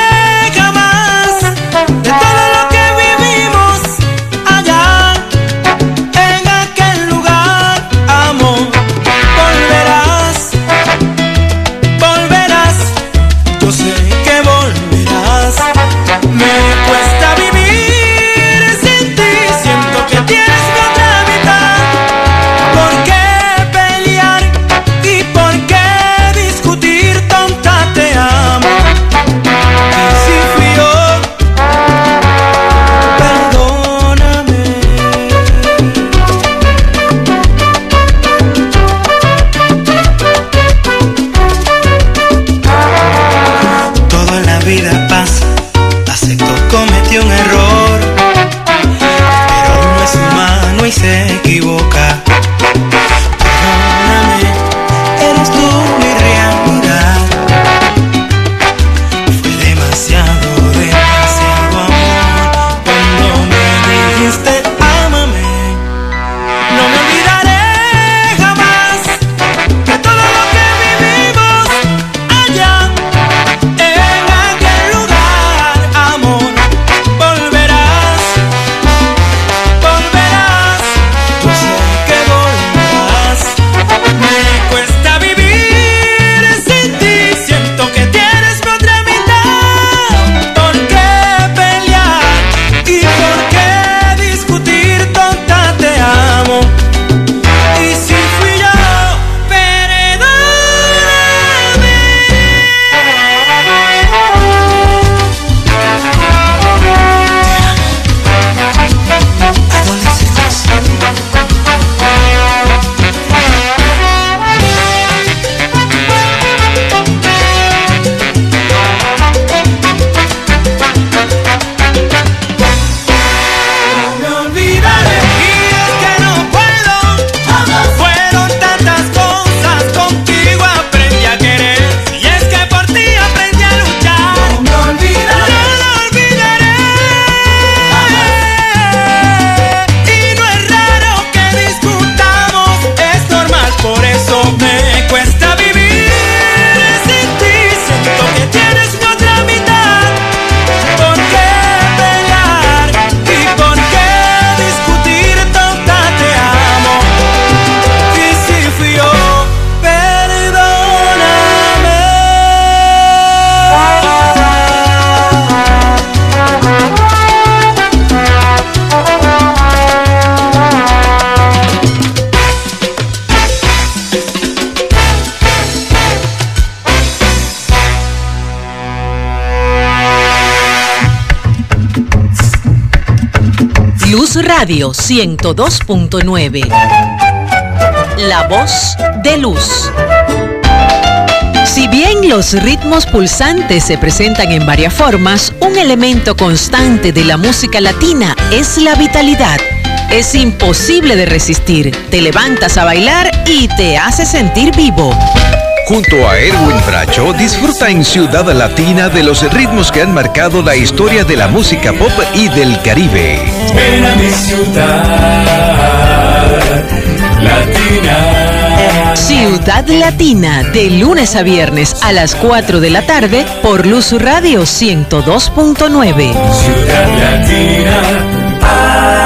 [SPEAKER 9] Radio 102.9. La voz de luz. Si bien los ritmos pulsantes se presentan en varias formas, un elemento constante de la música latina es la vitalidad. Es imposible de resistir. Te levantas a bailar y te hace sentir vivo.
[SPEAKER 10] Junto a Erwin Bracho, disfruta en Ciudad Latina de los ritmos que han marcado la historia de la música pop y del Caribe.
[SPEAKER 6] Ven a mi ciudad latina.
[SPEAKER 9] Ciudad Latina, de lunes a viernes a las 4 de la tarde por Luz Radio 102.9.
[SPEAKER 6] Ciudad latina. Ah,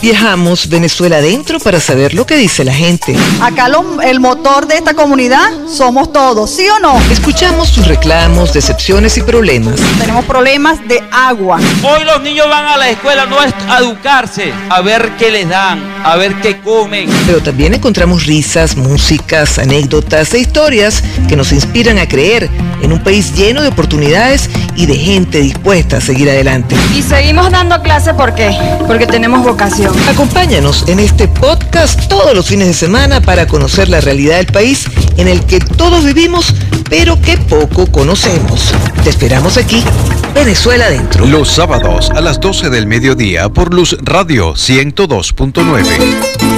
[SPEAKER 11] Viajamos Venezuela adentro para saber lo que dice la gente.
[SPEAKER 12] Acá lo- el motor de esta comunidad somos todos, ¿sí o no?
[SPEAKER 11] Escuchamos sus reclamos, decepciones y problemas.
[SPEAKER 12] Tenemos problemas de agua.
[SPEAKER 13] Hoy los niños van a la escuela no es a educarse, a ver qué les dan, a ver qué comen.
[SPEAKER 11] Pero también encontramos risas, músicas, anécdotas e historias que nos inspiran a creer en un país lleno de oportunidades y de gente dispuesta a seguir adelante.
[SPEAKER 14] Y seguimos dando clase ¿por qué? Porque tenemos vocación.
[SPEAKER 11] Acompáñanos en este podcast todos los fines de semana para conocer la realidad del país en el que todos vivimos, pero que poco conocemos. Te esperamos aquí, Venezuela Adentro.
[SPEAKER 10] Los sábados a las 12 del mediodía por Luz Radio 102.9.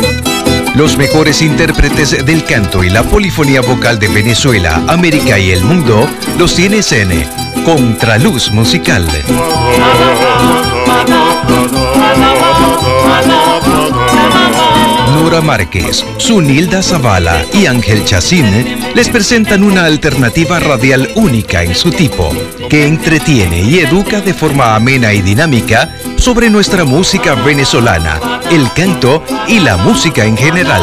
[SPEAKER 10] Los mejores intérpretes del canto y la polifonía vocal de Venezuela, América y el mundo los tienes en Contraluz Musical. Nora Márquez, Sunilda Zavala y Ángel Chacín les presentan una alternativa radial única en su tipo, que entretiene y educa de forma amena y dinámica sobre nuestra música venezolana, el canto y la música en general.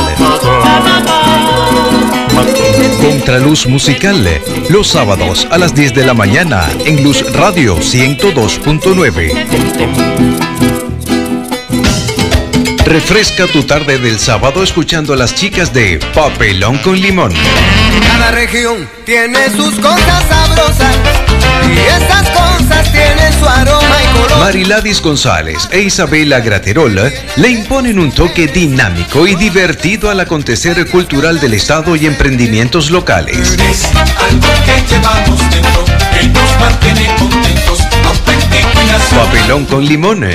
[SPEAKER 10] Contraluz Musical, los sábados a las 10 de la mañana en Luz Radio 102.9. Refresca tu tarde del sábado escuchando a las chicas de Papelón con Limón.
[SPEAKER 15] Cada región tiene sus cosas sabrosas y estas cosas tienen su aroma y color.
[SPEAKER 10] Mariladis González e Isabela Graterola le imponen un toque dinámico y divertido al acontecer cultural del Estado y emprendimientos locales.
[SPEAKER 6] Algo que llevamos dentro, que nos mantiene contentos, auténtico y nacional.
[SPEAKER 10] Papelón con Limón,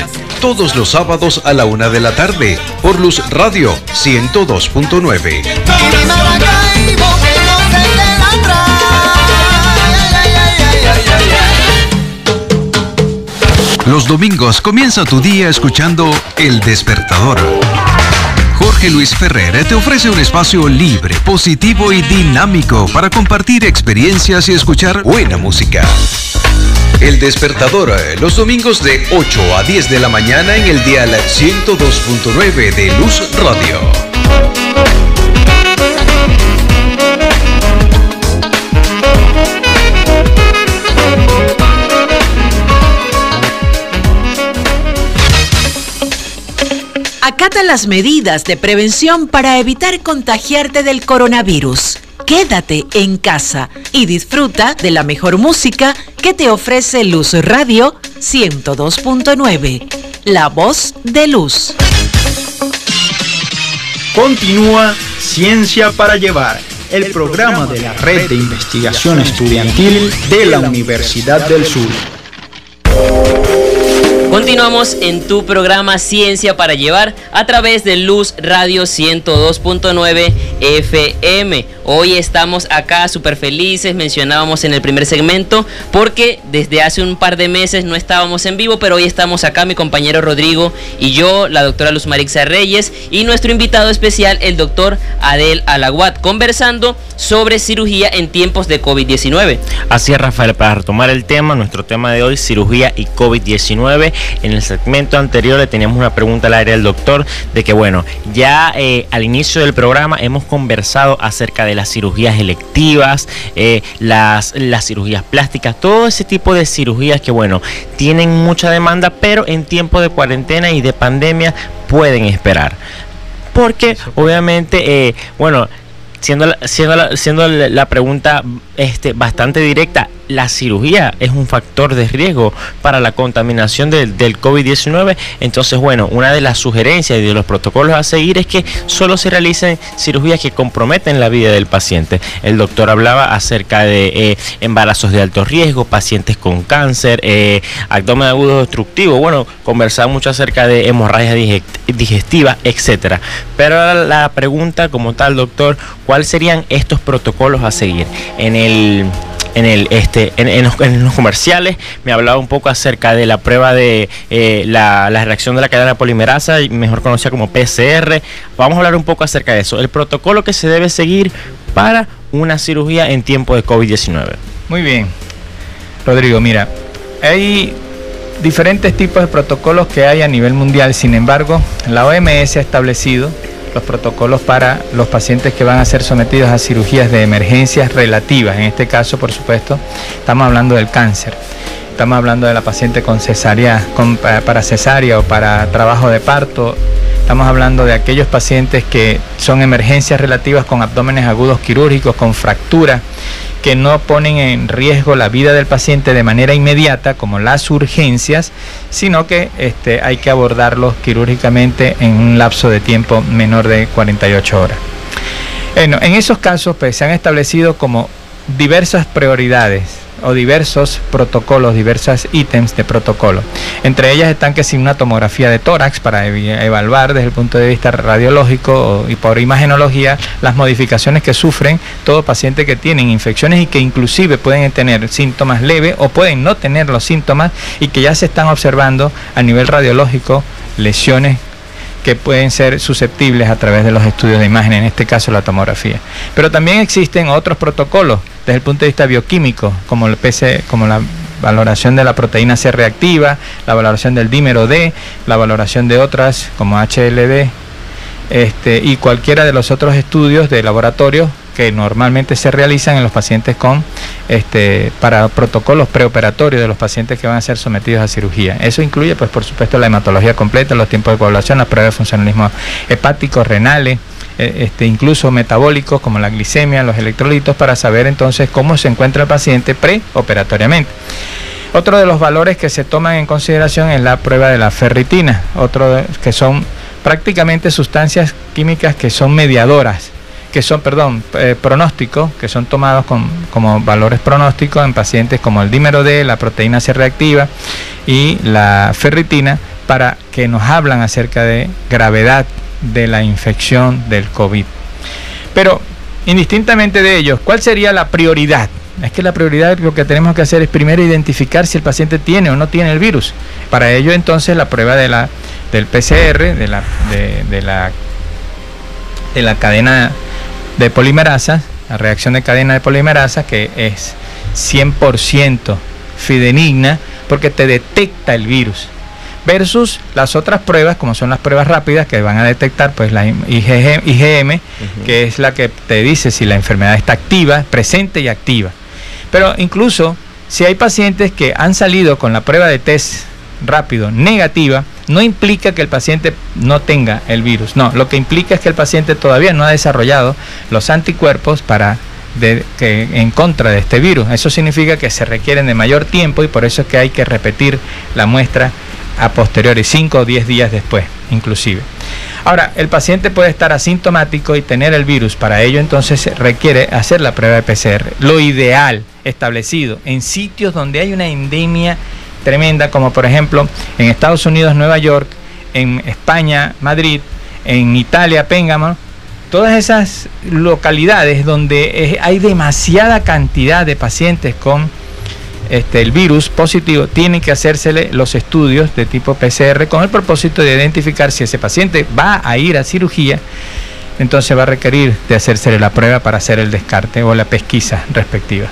[SPEAKER 10] todos los sábados a la una de la tarde, por Luz Radio 102.9.
[SPEAKER 15] Y mi Maracaibo que no se queda atrás. Ay, ay, ay, ay, ay, ay.
[SPEAKER 10] Los domingos comienza tu día escuchando El Despertador. Jorge Luis Ferrer te ofrece un espacio libre, positivo y dinámico para compartir experiencias y escuchar buena música. El Despertador, eh, los domingos de 8 a 10 de la mañana en el dial 102.9 de Luz Radio.
[SPEAKER 9] Acata las medidas de prevención para evitar contagiarte del coronavirus. Quédate en casa y disfruta de la mejor música que te ofrece Luz Radio 102.9. La voz de luz.
[SPEAKER 7] Continúa Ciencia para Llevar, el programa de la Red de Investigación Estudiantil de la Universidad del Sur.
[SPEAKER 2] Continuamos en tu programa Ciencia para Llevar a través de Luz Radio 102.9 FM. Hoy estamos acá súper felices, mencionábamos en el primer segmento, porque desde hace un par de meses no estábamos en vivo, pero hoy estamos acá, mi compañero Rodrigo y yo, la doctora Luz Marixa Reyes y nuestro invitado especial, el doctor Adel Alaguat, conversando sobre cirugía en tiempos de COVID-19.
[SPEAKER 1] Así es, Rafael, para retomar el tema, nuestro tema de hoy, cirugía y COVID-19. En el segmento anterior le teníamos una pregunta al aire al doctor de que, bueno, ya eh, al inicio del programa hemos conversado acerca de las cirugías electivas, eh, las, las cirugías plásticas, todo ese tipo de cirugías que, bueno, tienen mucha demanda, pero en tiempo de cuarentena y de pandemia pueden esperar. Porque obviamente, eh, bueno, siendo la, siendo la, siendo la pregunta este, bastante directa, la cirugía es un factor de riesgo para la contaminación del, del COVID-19. Entonces, bueno, una de las sugerencias y de los protocolos a seguir es que solo se realicen cirugías que comprometen la vida del paciente. El doctor hablaba acerca de eh, embarazos de alto riesgo, pacientes con cáncer, eh, abdomen agudo obstructivo. Bueno, conversaba mucho acerca de hemorragia dige- digestiva, etcétera. Pero la pregunta como tal, doctor, ¿cuáles serían estos protocolos a seguir? En el en el este en, los, comerciales me hablaba un poco acerca de la prueba de eh, la, la reacción de la cadena polimerasa mejor conocida como PCR vamos a hablar un poco acerca de eso el protocolo que se debe seguir para una cirugía en tiempo de COVID-19
[SPEAKER 4] Muy bien. Rodrigo, mira, hay diferentes tipos de protocolos que hay a nivel mundial. Sin embargo, la OMS ha establecido los protocolos para los pacientes que van a ser sometidos a cirugías de emergencias relativas. En este caso, por supuesto, estamos hablando del cáncer. Estamos hablando de la paciente con cesárea, para cesárea o para trabajo de parto. Estamos hablando de aquellos pacientes que son emergencias relativas con abdómenes agudos quirúrgicos, con fractura, que no ponen en riesgo la vida del paciente de manera inmediata, como las urgencias, sino que este, hay que abordarlos quirúrgicamente en un lapso de tiempo menor de 48 horas. Bueno, en esos casos pues, se han establecido como diversas prioridades o diversos protocolos, diversas ítems de protocolo. Entre ellas están que si una tomografía de tórax para evaluar desde el punto de vista radiológico o- y por imagenología las modificaciones que sufren todo paciente que tienen infecciones y que inclusive pueden tener síntomas leves o pueden no tener los síntomas y que ya se están observando a nivel radiológico lesiones que pueden ser susceptibles a través de los estudios de imagen, en este caso la tomografía. Pero también existen otros protocolos desde el punto de vista bioquímico, como el PC, como la valoración de la proteína C reactiva, la valoración del dímero D, la valoración de otras como HLD, este, y cualquiera de los otros estudios de laboratorio que normalmente se realizan en los pacientes con este para protocolos preoperatorios de los pacientes que van a ser sometidos a cirugía. Eso incluye pues por supuesto la hematología completa, los tiempos de coagulación, las pruebas de funcionalismo hepático, renales, eh, este, incluso metabólicos como la glicemia, los electrolitos para saber entonces cómo se encuentra el paciente preoperatoriamente. Otro de los valores que se toman en consideración es la prueba de la ferritina, otro de- que son prácticamente sustancias químicas que son mediadoras, que son, perdón, eh, pronósticos, que son tomados con- como valores pronósticos en pacientes como el dímero D, la proteína C reactiva y la ferritina, para que nos hablan acerca de gravedad de la infección del COVID. Pero indistintamente de ellos, ¿cuál sería la prioridad? Es que la prioridad lo que tenemos que hacer es primero identificar si el paciente tiene o no tiene el virus. Para ello entonces la prueba de la, del PCR, de la, de, de la, de la cadena de polimerasa, la reacción de cadena de polimerasa, que es 100% fidenigna porque te detecta el virus versus las otras pruebas como son las pruebas rápidas que van a detectar pues la IgG IgM que es la que te dice si la enfermedad está activa, presente y activa. Pero incluso si hay pacientes que han salido con la prueba de test rápido negativa, no implica que el paciente no tenga el virus. No, lo que implica es que el paciente todavía no ha desarrollado los anticuerpos para que, en contra de este virus. Eso significa que se requieren de mayor tiempo y por eso es que hay que repetir la muestra a posteriori, 5 o 10 días después, inclusive. Ahora, el paciente puede estar asintomático y tener el virus. Para ello, entonces, requiere hacer la prueba de PCR. Lo ideal establecido en sitios donde hay una endemia tremenda, como por ejemplo en Estados Unidos, Nueva York, en España, Madrid, en Italia, Péngamo, todas esas localidades donde hay demasiada cantidad de pacientes con este, el virus positivo, tienen que hacérsele los estudios de tipo PCR con el propósito de identificar si ese paciente va a ir a cirugía, entonces va a requerir de hacérsele la prueba para hacer el descarte o la pesquisa respectiva.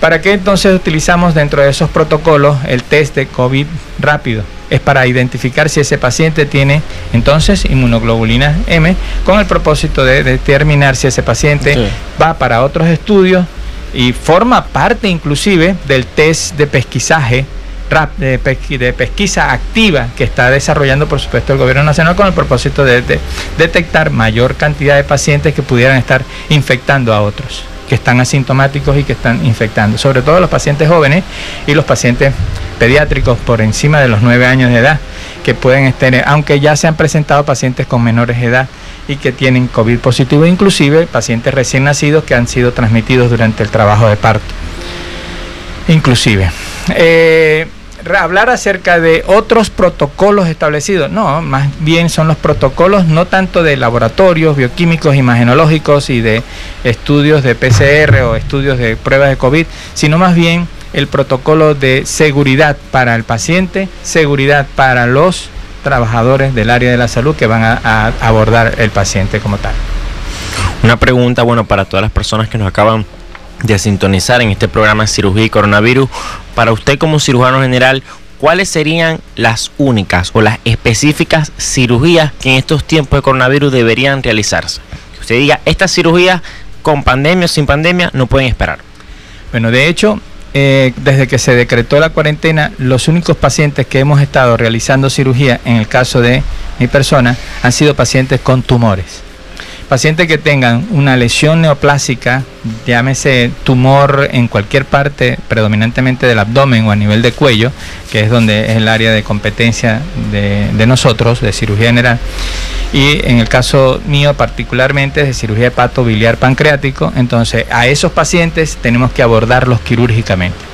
[SPEAKER 4] ¿Para qué entonces utilizamos dentro de esos protocolos el test de COVID rápido? Es para identificar si ese paciente tiene entonces inmunoglobulina M con el propósito de determinar si ese paciente
[SPEAKER 1] Sí.
[SPEAKER 4] va para otros estudios y forma parte inclusive del test de pesquisaje de, pesqui- de pesquisa activa que está desarrollando por supuesto el gobierno nacional con el propósito de, de detectar mayor cantidad de pacientes que pudieran estar infectando a otros que están asintomáticos y que están infectando, sobre todo los pacientes jóvenes y los pacientes pediátricos por encima de los 9 años de edad, que pueden tener, aunque ya se han presentado pacientes con menores edad y que tienen COVID positivo, inclusive pacientes recién nacidos que han sido transmitidos durante el trabajo de parto. Inclusive. Eh, hablar acerca de otros protocolos establecidos. No, más bien son los protocolos no tanto de laboratorios bioquímicos, imagenológicos y de estudios de PCR o estudios de pruebas de COVID, sino más bien el protocolo de seguridad para el paciente, seguridad para los trabajadores del área de la salud que van a, a abordar el paciente como tal.
[SPEAKER 1] Una pregunta, bueno, para todas las personas que nos acaban de sintonizar en este programa cirugía y coronavirus. Para usted como cirujano general, ¿cuáles serían las únicas o las específicas cirugías que en estos tiempos de coronavirus deberían realizarse? Que usted diga, estas cirugías con pandemia o sin pandemia no pueden esperar.
[SPEAKER 4] Bueno, de hecho, eh, desde que se decretó la cuarentena, los únicos pacientes que hemos estado realizando cirugía, en el caso de mi persona, han sido pacientes con tumores. Pacientes que tengan una lesión neoplásica, llámese tumor en cualquier parte, predominantemente del abdomen o a nivel de cuello, que es donde es el área de competencia de, nosotros, de cirugía general, y en el caso mío particularmente de cirugía hepatobiliar pancreático, entonces a esos pacientes tenemos que abordarlos quirúrgicamente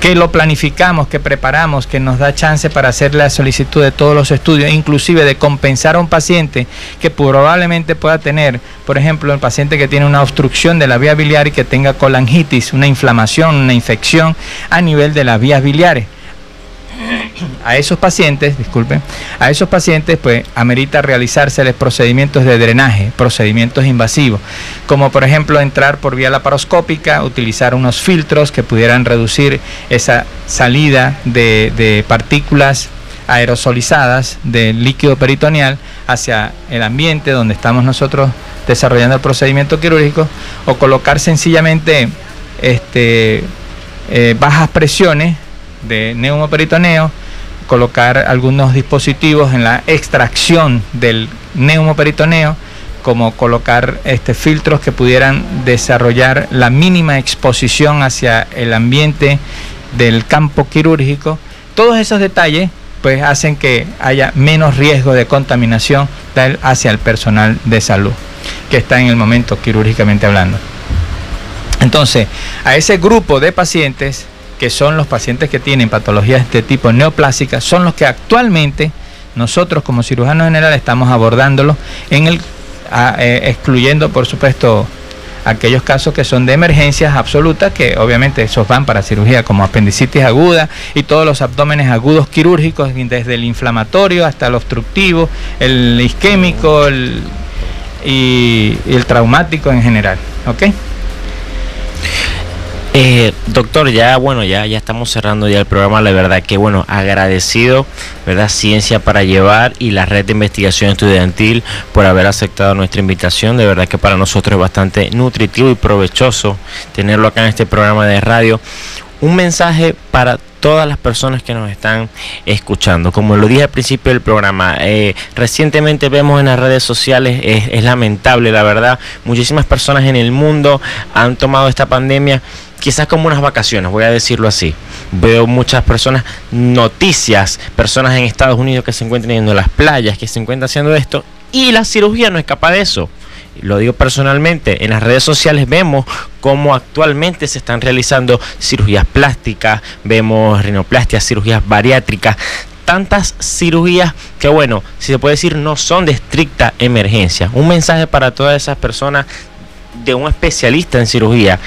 [SPEAKER 4] que lo planificamos, que preparamos, que nos da chance para hacer la solicitud de todos los estudios, inclusive de compensar a un paciente que probablemente pueda tener, por ejemplo, el paciente que tiene una obstrucción de la vía biliar y que tenga colangitis, una inflamación, una infección a nivel de las vías biliares a esos pacientes, disculpen, a esos pacientes pues amerita realizárseles procedimientos de drenaje, procedimientos invasivos, como por ejemplo entrar por vía laparoscópica, utilizar unos filtros que pudieran reducir esa salida de, partículas aerosolizadas del líquido peritoneal hacia el ambiente donde estamos nosotros desarrollando el procedimiento quirúrgico o colocar sencillamente este, eh, bajas presiones de neumoperitoneo, colocar algunos dispositivos en la extracción del neumoperitoneo, como colocar este, filtros que pudieran desarrollar la mínima exposición hacia el ambiente del campo quirúrgico. Todos esos detalles pues hacen que haya menos riesgo de contaminación hacia el personal de salud que está en el momento quirúrgicamente hablando. Entonces, a ese grupo de pacientes que son los pacientes que tienen patologías de este tipo neoplásicas, son los que actualmente nosotros como cirujanos generales estamos abordándolos en el eh, excluyendo por supuesto aquellos casos que son de emergencias absolutas, que obviamente esos van para cirugía como apendicitis aguda y todos los abdómenes agudos quirúrgicos, desde el inflamatorio hasta el obstructivo, el isquémico el, y, y el traumático en general. ¿Ok?
[SPEAKER 1] Eh, doctor, ya bueno, ya, ya estamos cerrando ya el programa, la verdad que bueno, agradecido, ¿verdad? Ciencia para llevar y la red de investigación estudiantil por haber aceptado nuestra invitación, de verdad que para nosotros es bastante nutritivo y provechoso tenerlo acá en este programa de radio. Un mensaje para todas las personas que nos están escuchando. Como lo dije al principio del programa, eh, recientemente vemos en las redes sociales, es, es lamentable la verdad, muchísimas personas en el mundo han tomado esta pandemia quizás como unas vacaciones, voy a decirlo así. Veo muchas personas, noticias, personas en Estados Unidos que se encuentran yendo a las playas, que se encuentran haciendo esto, y la cirugía no escapa de eso. Lo digo personalmente, en las redes sociales vemos cómo actualmente se están realizando cirugías plásticas, vemos rinoplastias, cirugías bariátricas, tantas cirugías que bueno, si se puede decir no son de estricta emergencia. Un mensaje para todas esas personas de un especialista en cirugía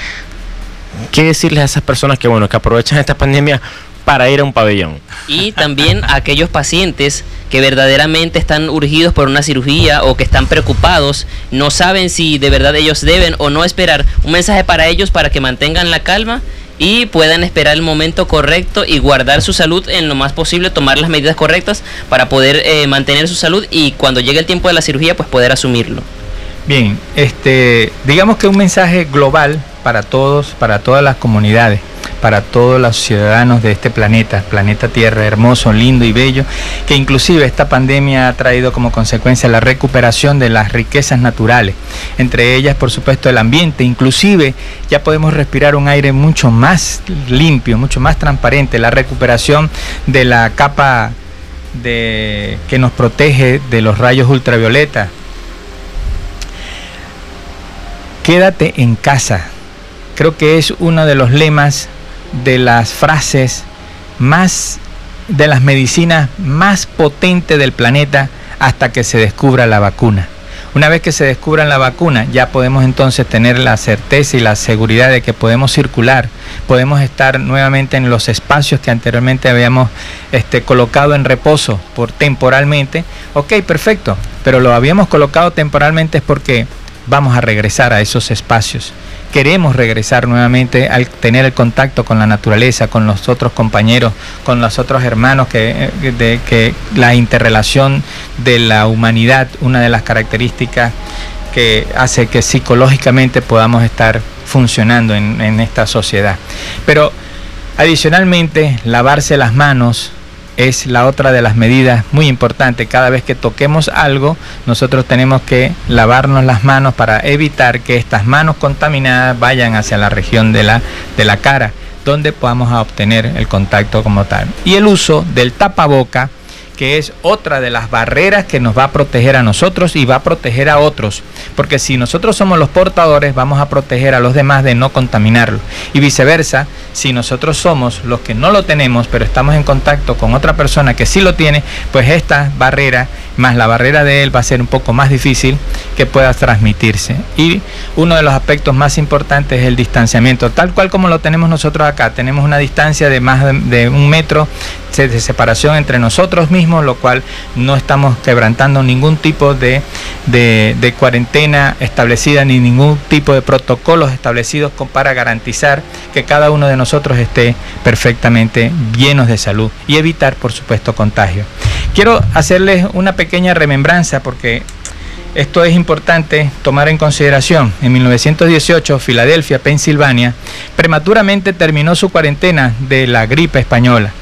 [SPEAKER 1] ¿qué decirles a esas personas que bueno que aprovechan esta pandemia para ir a un pabellón?
[SPEAKER 2] Y también a aquellos pacientes que verdaderamente están urgidos por una cirugía o que están preocupados, no saben si de verdad ellos deben o no esperar. Un mensaje para ellos para que mantengan la calma y puedan esperar el momento correcto y guardar su salud en lo más posible, tomar las medidas correctas para poder eh, mantener su salud y cuando llegue el tiempo de la cirugía pues poder asumirlo.
[SPEAKER 4] Bien, este, digamos que un mensaje global para todos, para todas las comunidades, para todos los ciudadanos de este planeta, planeta Tierra, hermoso, lindo y bello, que inclusive esta pandemia ha traído como consecuencia la recuperación de las riquezas naturales, entre ellas por supuesto el ambiente, inclusive ya podemos respirar un aire mucho más limpio, mucho más transparente, la recuperación de la capa que nos protege de los rayos ultravioleta. Quédate en casa, creo que es uno de los lemas de las frases más de las medicinas más potentes del planeta hasta que se descubra la vacuna. Una vez que se descubra la vacuna, ya podemos entonces tener la certeza y la seguridad de que podemos circular, podemos estar nuevamente en los espacios que anteriormente habíamos este, colocado en reposo por temporalmente. Ok, perfecto, pero lo habíamos colocado temporalmente es porque vamos a regresar a esos espacios queremos regresar nuevamente al tener el contacto con la naturaleza, con los otros compañeros, con los otros hermanos, que, eh, de, que la interrelación de la humanidad, una de las características que hace que psicológicamente podamos estar funcionando en, en esta sociedad. Pero adicionalmente, lavarse las manos, es la otra de las medidas muy importantes. Cada vez que toquemos algo, nosotros tenemos que lavarnos las manos para evitar que estas manos contaminadas vayan hacia la región de la, de la cara, donde podamos obtener el contacto como tal. Y el uso del tapaboca que es otra de las barreras que nos va a proteger a nosotros y va a proteger a otros. Porque si nosotros somos los portadores, vamos a proteger a los demás de no contaminarlo. Y viceversa, si nosotros somos los que no lo tenemos, pero estamos en contacto con otra persona que sí lo tiene, pues esta barrera, más la barrera de él, va a ser un poco más difícil que pueda transmitirse. Y uno de los aspectos más importantes es el distanciamiento, tal cual como lo tenemos nosotros acá. Tenemos una distancia de más de, un metro de separación entre nosotros mismos, lo cual no estamos quebrantando ningún tipo de, de, cuarentena establecida ni ningún tipo de protocolos establecidos para garantizar que cada uno de nosotros esté perfectamente llenos de salud y evitar, por supuesto, contagio. Quiero hacerles una pequeña remembranza porque esto es importante tomar en consideración. En 1918, Filadelfia, Pensilvania, prematuramente terminó su cuarentena de la gripe española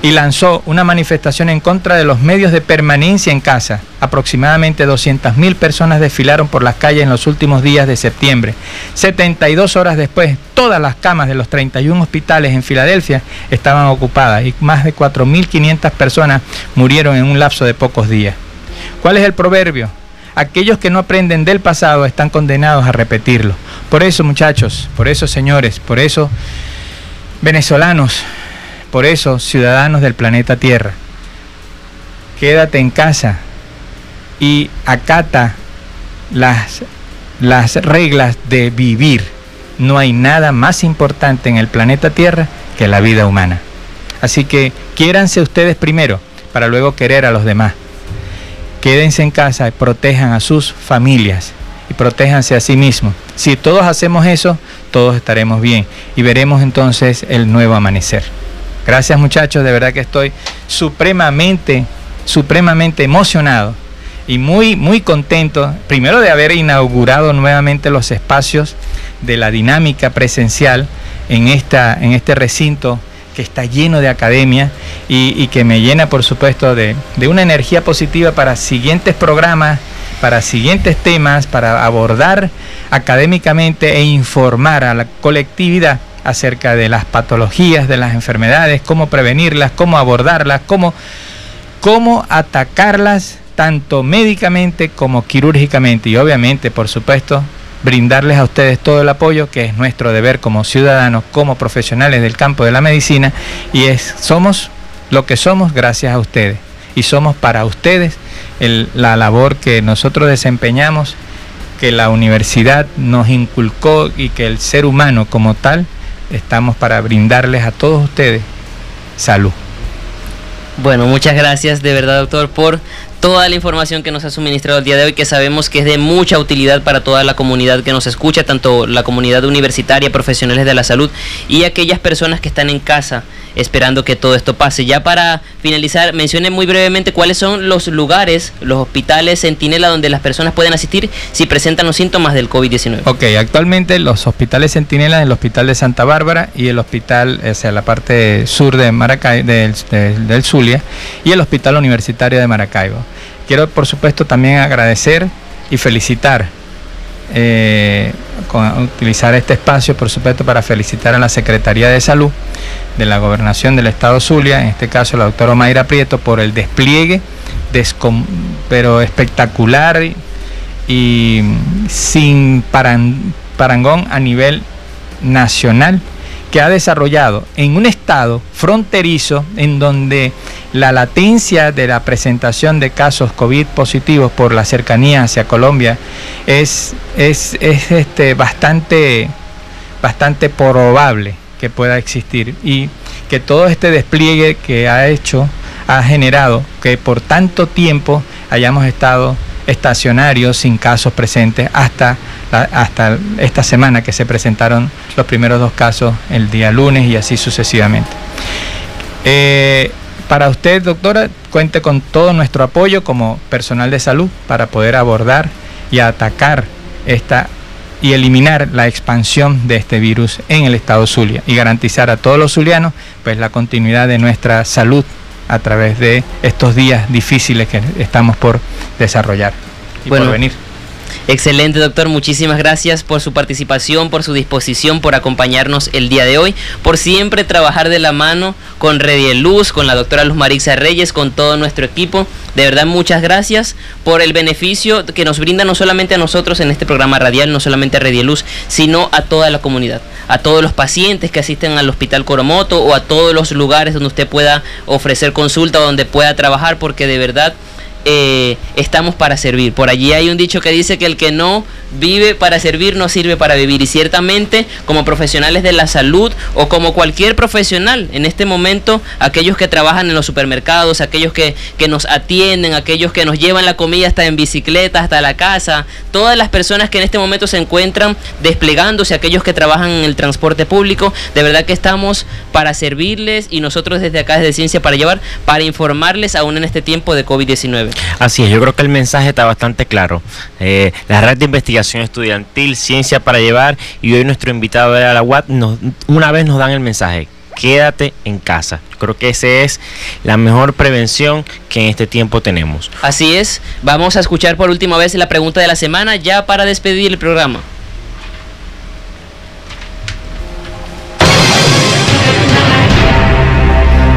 [SPEAKER 4] y lanzó una manifestación en contra de los medios de permanencia en casa. Aproximadamente 200.000 personas desfilaron por las calles en los últimos días de septiembre. 72 horas después, todas las camas de los 31 hospitales en Filadelfia estaban ocupadas y más de 4.500 personas murieron en un lapso de pocos días. ¿Cuál es el proverbio? Aquellos que no aprenden del pasado están condenados a repetirlo. Por eso, muchachos, por eso, señores, por eso, venezolanos, por eso, ciudadanos del planeta Tierra, quédate en casa y acata las, las reglas de vivir. No hay nada más importante en el planeta Tierra que la vida humana. Así que quiéranse ustedes primero para luego querer a los demás. Quédense en casa y protejan a sus familias y protéjanse a sí mismos. Si todos hacemos eso, todos estaremos bien y veremos entonces el nuevo amanecer. Gracias muchachos, de verdad que estoy supremamente, supremamente emocionado y muy, muy contento, primero de haber inaugurado nuevamente los espacios de la dinámica presencial en, esta, en este recinto que está lleno de academia y, que me llena, por supuesto, de, de una energía positiva para siguientes programas, para siguientes temas, para abordar académicamente e informar a la colectividad acerca de las patologías, de las enfermedades, cómo prevenirlas, cómo abordarlas, cómo, cómo atacarlas tanto médicamente como quirúrgicamente. Y obviamente, por supuesto, brindarles a ustedes todo el apoyo que es nuestro deber como ciudadanos, como profesionales del campo de la medicina y es somos lo que somos gracias a ustedes. Y somos para ustedes la labor que nosotros desempeñamos, que la universidad nos inculcó y que el ser humano como tal estamos para brindarles a todos ustedes salud.
[SPEAKER 2] Bueno, muchas gracias de verdad, doctor, por toda la información que nos ha suministrado el día de hoy, que sabemos que es de mucha utilidad para toda la comunidad que nos escucha, tanto la comunidad universitaria, profesionales de la salud y aquellas personas que están en casa esperando que todo esto pase. Ya para finalizar, mencione muy brevemente cuáles son los lugares, los hospitales Centinela donde las personas pueden asistir si presentan los síntomas del COVID-19.
[SPEAKER 4] Ok, actualmente los hospitales Centinela, el Hospital de Santa Bárbara y el Hospital, o sea, la parte sur de Maracay, del, del- del Zulia, y el Hospital Universitario de Maracaibo. Quiero, por supuesto, también agradecer y felicitar, eh, utilizar este espacio, por supuesto, para felicitar a la Secretaría de Salud de la Gobernación del Estado Zulia, en este caso la doctora Mayra Prieto, por el despliegue, pero espectacular y- sin paran- parangón a nivel nacional que ha desarrollado en un estado fronterizo en donde la latencia de la presentación de casos COVID positivos por la cercanía hacia Colombia es, es, es, este, bastante, bastante probable que pueda existir y que todo este despliegue que ha hecho ha generado que por tanto tiempo hayamos estado estacionario sin casos presentes hasta, hasta esta semana que se presentaron los primeros dos casos el día lunes y así sucesivamente. Eh, para usted, doctora, cuente con todo nuestro apoyo como personal de salud para poder abordar y atacar esta y eliminar la expansión de este virus en el estado Zulia y garantizar a todos los zulianos pues la continuidad de nuestra salud a través de estos días difíciles que estamos por desarrollar y
[SPEAKER 2] Bueno,
[SPEAKER 4] por venir.
[SPEAKER 2] Excelente, doctor. Muchísimas gracias por su participación, por su disposición, por acompañarnos el día de hoy, por siempre trabajar de la mano con Rediel Luz, con la doctora Luz Marixa Reyes, con todo nuestro equipo. De verdad, muchas gracias por el beneficio que nos brinda no solamente a nosotros en este programa radial, no solamente a Rediel Luz, sino a toda la comunidad, a todos los pacientes que asisten al Hospital Coromoto o a todos los lugares donde usted pueda ofrecer consulta, donde pueda trabajar, porque de verdad eh, estamos para servir. Por allí hay un dicho que dice que el que no vive para servir no sirve para vivir. Y ciertamente como profesionales de la salud o como cualquier profesional en este momento, aquellos que trabajan en los supermercados, aquellos que, que nos atienden, aquellos que nos llevan la comida hasta en bicicleta, hasta la casa, todas las personas que en este momento se encuentran desplegándose, aquellos que trabajan en el transporte público, de verdad que estamos para servirles y nosotros desde acá, desde Ciencia para Llevar, para informarles aún en este tiempo de COVID-19.
[SPEAKER 1] Así es, yo creo que el mensaje está bastante claro. Eh, la red de investigación estudiantil, ciencia para llevar, y hoy nuestro invitado de la UAT una vez nos dan el mensaje. Quédate en casa. Creo que esa es la mejor prevención que en este tiempo tenemos.
[SPEAKER 2] Así es, vamos a escuchar por última vez la pregunta de la semana ya para despedir el programa.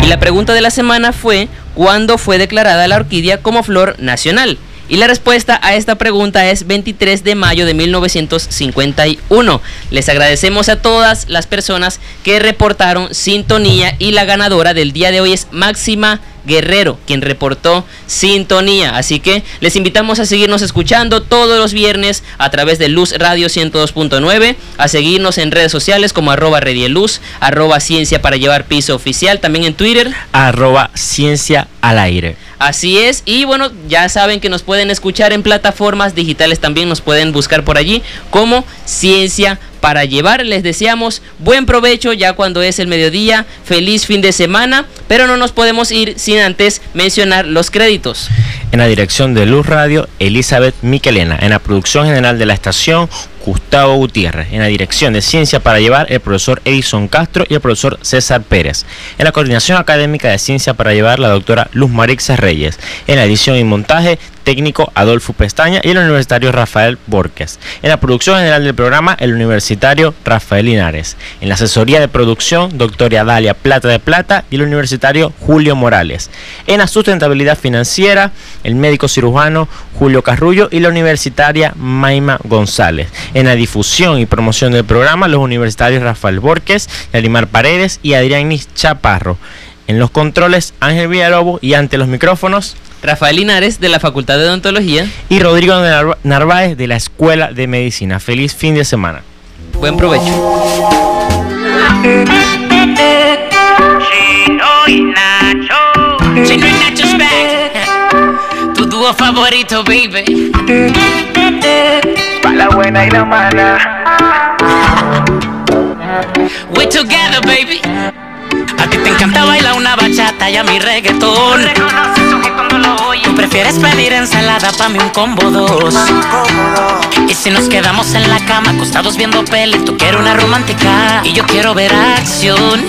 [SPEAKER 2] Y la pregunta de la semana fue, ¿cuándo fue declarada la orquídea como flor nacional? Y la respuesta a esta pregunta es 23 de mayo de 1951. Les agradecemos a todas las personas que reportaron sintonía y la ganadora del día de hoy es Máxima Guerrero, quien reportó sintonía. Así que les invitamos a seguirnos escuchando todos los viernes a través de Luz Radio 102.9, a seguirnos en redes sociales como arroba Redieluz, arroba Ciencia para llevar piso oficial, también en Twitter.
[SPEAKER 1] Arroba ciencia al aire.
[SPEAKER 2] Así es, y bueno, ya saben que nos pueden escuchar en plataformas digitales también, nos pueden buscar por allí como Ciencia para llevar. Les deseamos buen provecho ya cuando es el mediodía, feliz fin de semana, pero no nos podemos ir sin antes mencionar los créditos.
[SPEAKER 1] En la dirección de Luz Radio, Elizabeth Miquelena. En la producción general de la estación, Gustavo Gutiérrez. En la dirección de Ciencia para Llevar, el profesor Edison Castro y el profesor César Pérez. En la coordinación académica de Ciencia para Llevar, la doctora Luz Marixa Reyes. En la edición y montaje, técnico Adolfo Pestaña y el universitario Rafael Borges. En la producción general del programa, el universitario Rafael Linares. En la asesoría de producción, doctora Dalia Plata de Plata y el universitario Julio Morales. En la sustentabilidad financiera, el médico cirujano Julio Carrullo y la universitaria Maima González. En la difusión y promoción del programa, los universitarios Rafael Borges, Yalimar Paredes y Adrianis Chaparro. En los controles, Ángel Villalobos y ante los micrófonos,
[SPEAKER 2] Rafael Linares de la Facultad de Odontología
[SPEAKER 1] y Rodrigo Narváez de la Escuela de Medicina. Feliz fin de semana.
[SPEAKER 2] Buen provecho.
[SPEAKER 16] Chino y Nacho. Chino y Nacho's back. Tu dúo favorito, baby.
[SPEAKER 17] Pa' la buena y la mala.
[SPEAKER 16] We together, baby. A ti te encanta bailar una bachata y a mi reggaetón. Tú prefieres pedir ensalada pa' mí un combo dos. Y si nos quedamos en la cama acostados viendo peli, tú quieres una romántica y yo quiero ver acción.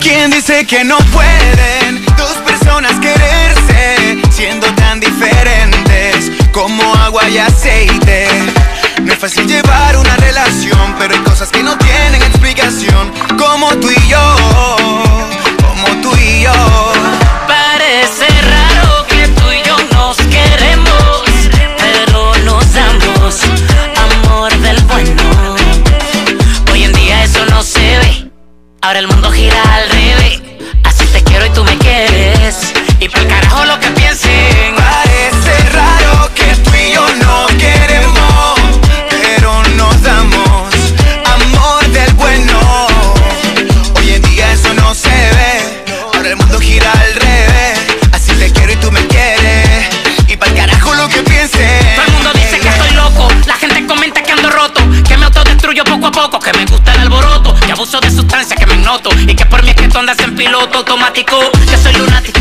[SPEAKER 8] ¿Quién dice que no pueden dos personas quererse siendo tan diferentes como agua y aceite? No es fácil llevar una relación, pero hay cosas que no tienen explicación, como tú y yo, como tú y yo.
[SPEAKER 16] Parece raro que tú y yo nos queremos, pero nos damos amor del bueno. Hoy en día eso no se ve, ahora el mundo gira al revés. Así te quiero y tú me quieres, y pa'l carajo lo que piensen.
[SPEAKER 8] Abuso de sustancias que me noto. Y que por mí es que andas en piloto automático. Yo soy
[SPEAKER 16] lunático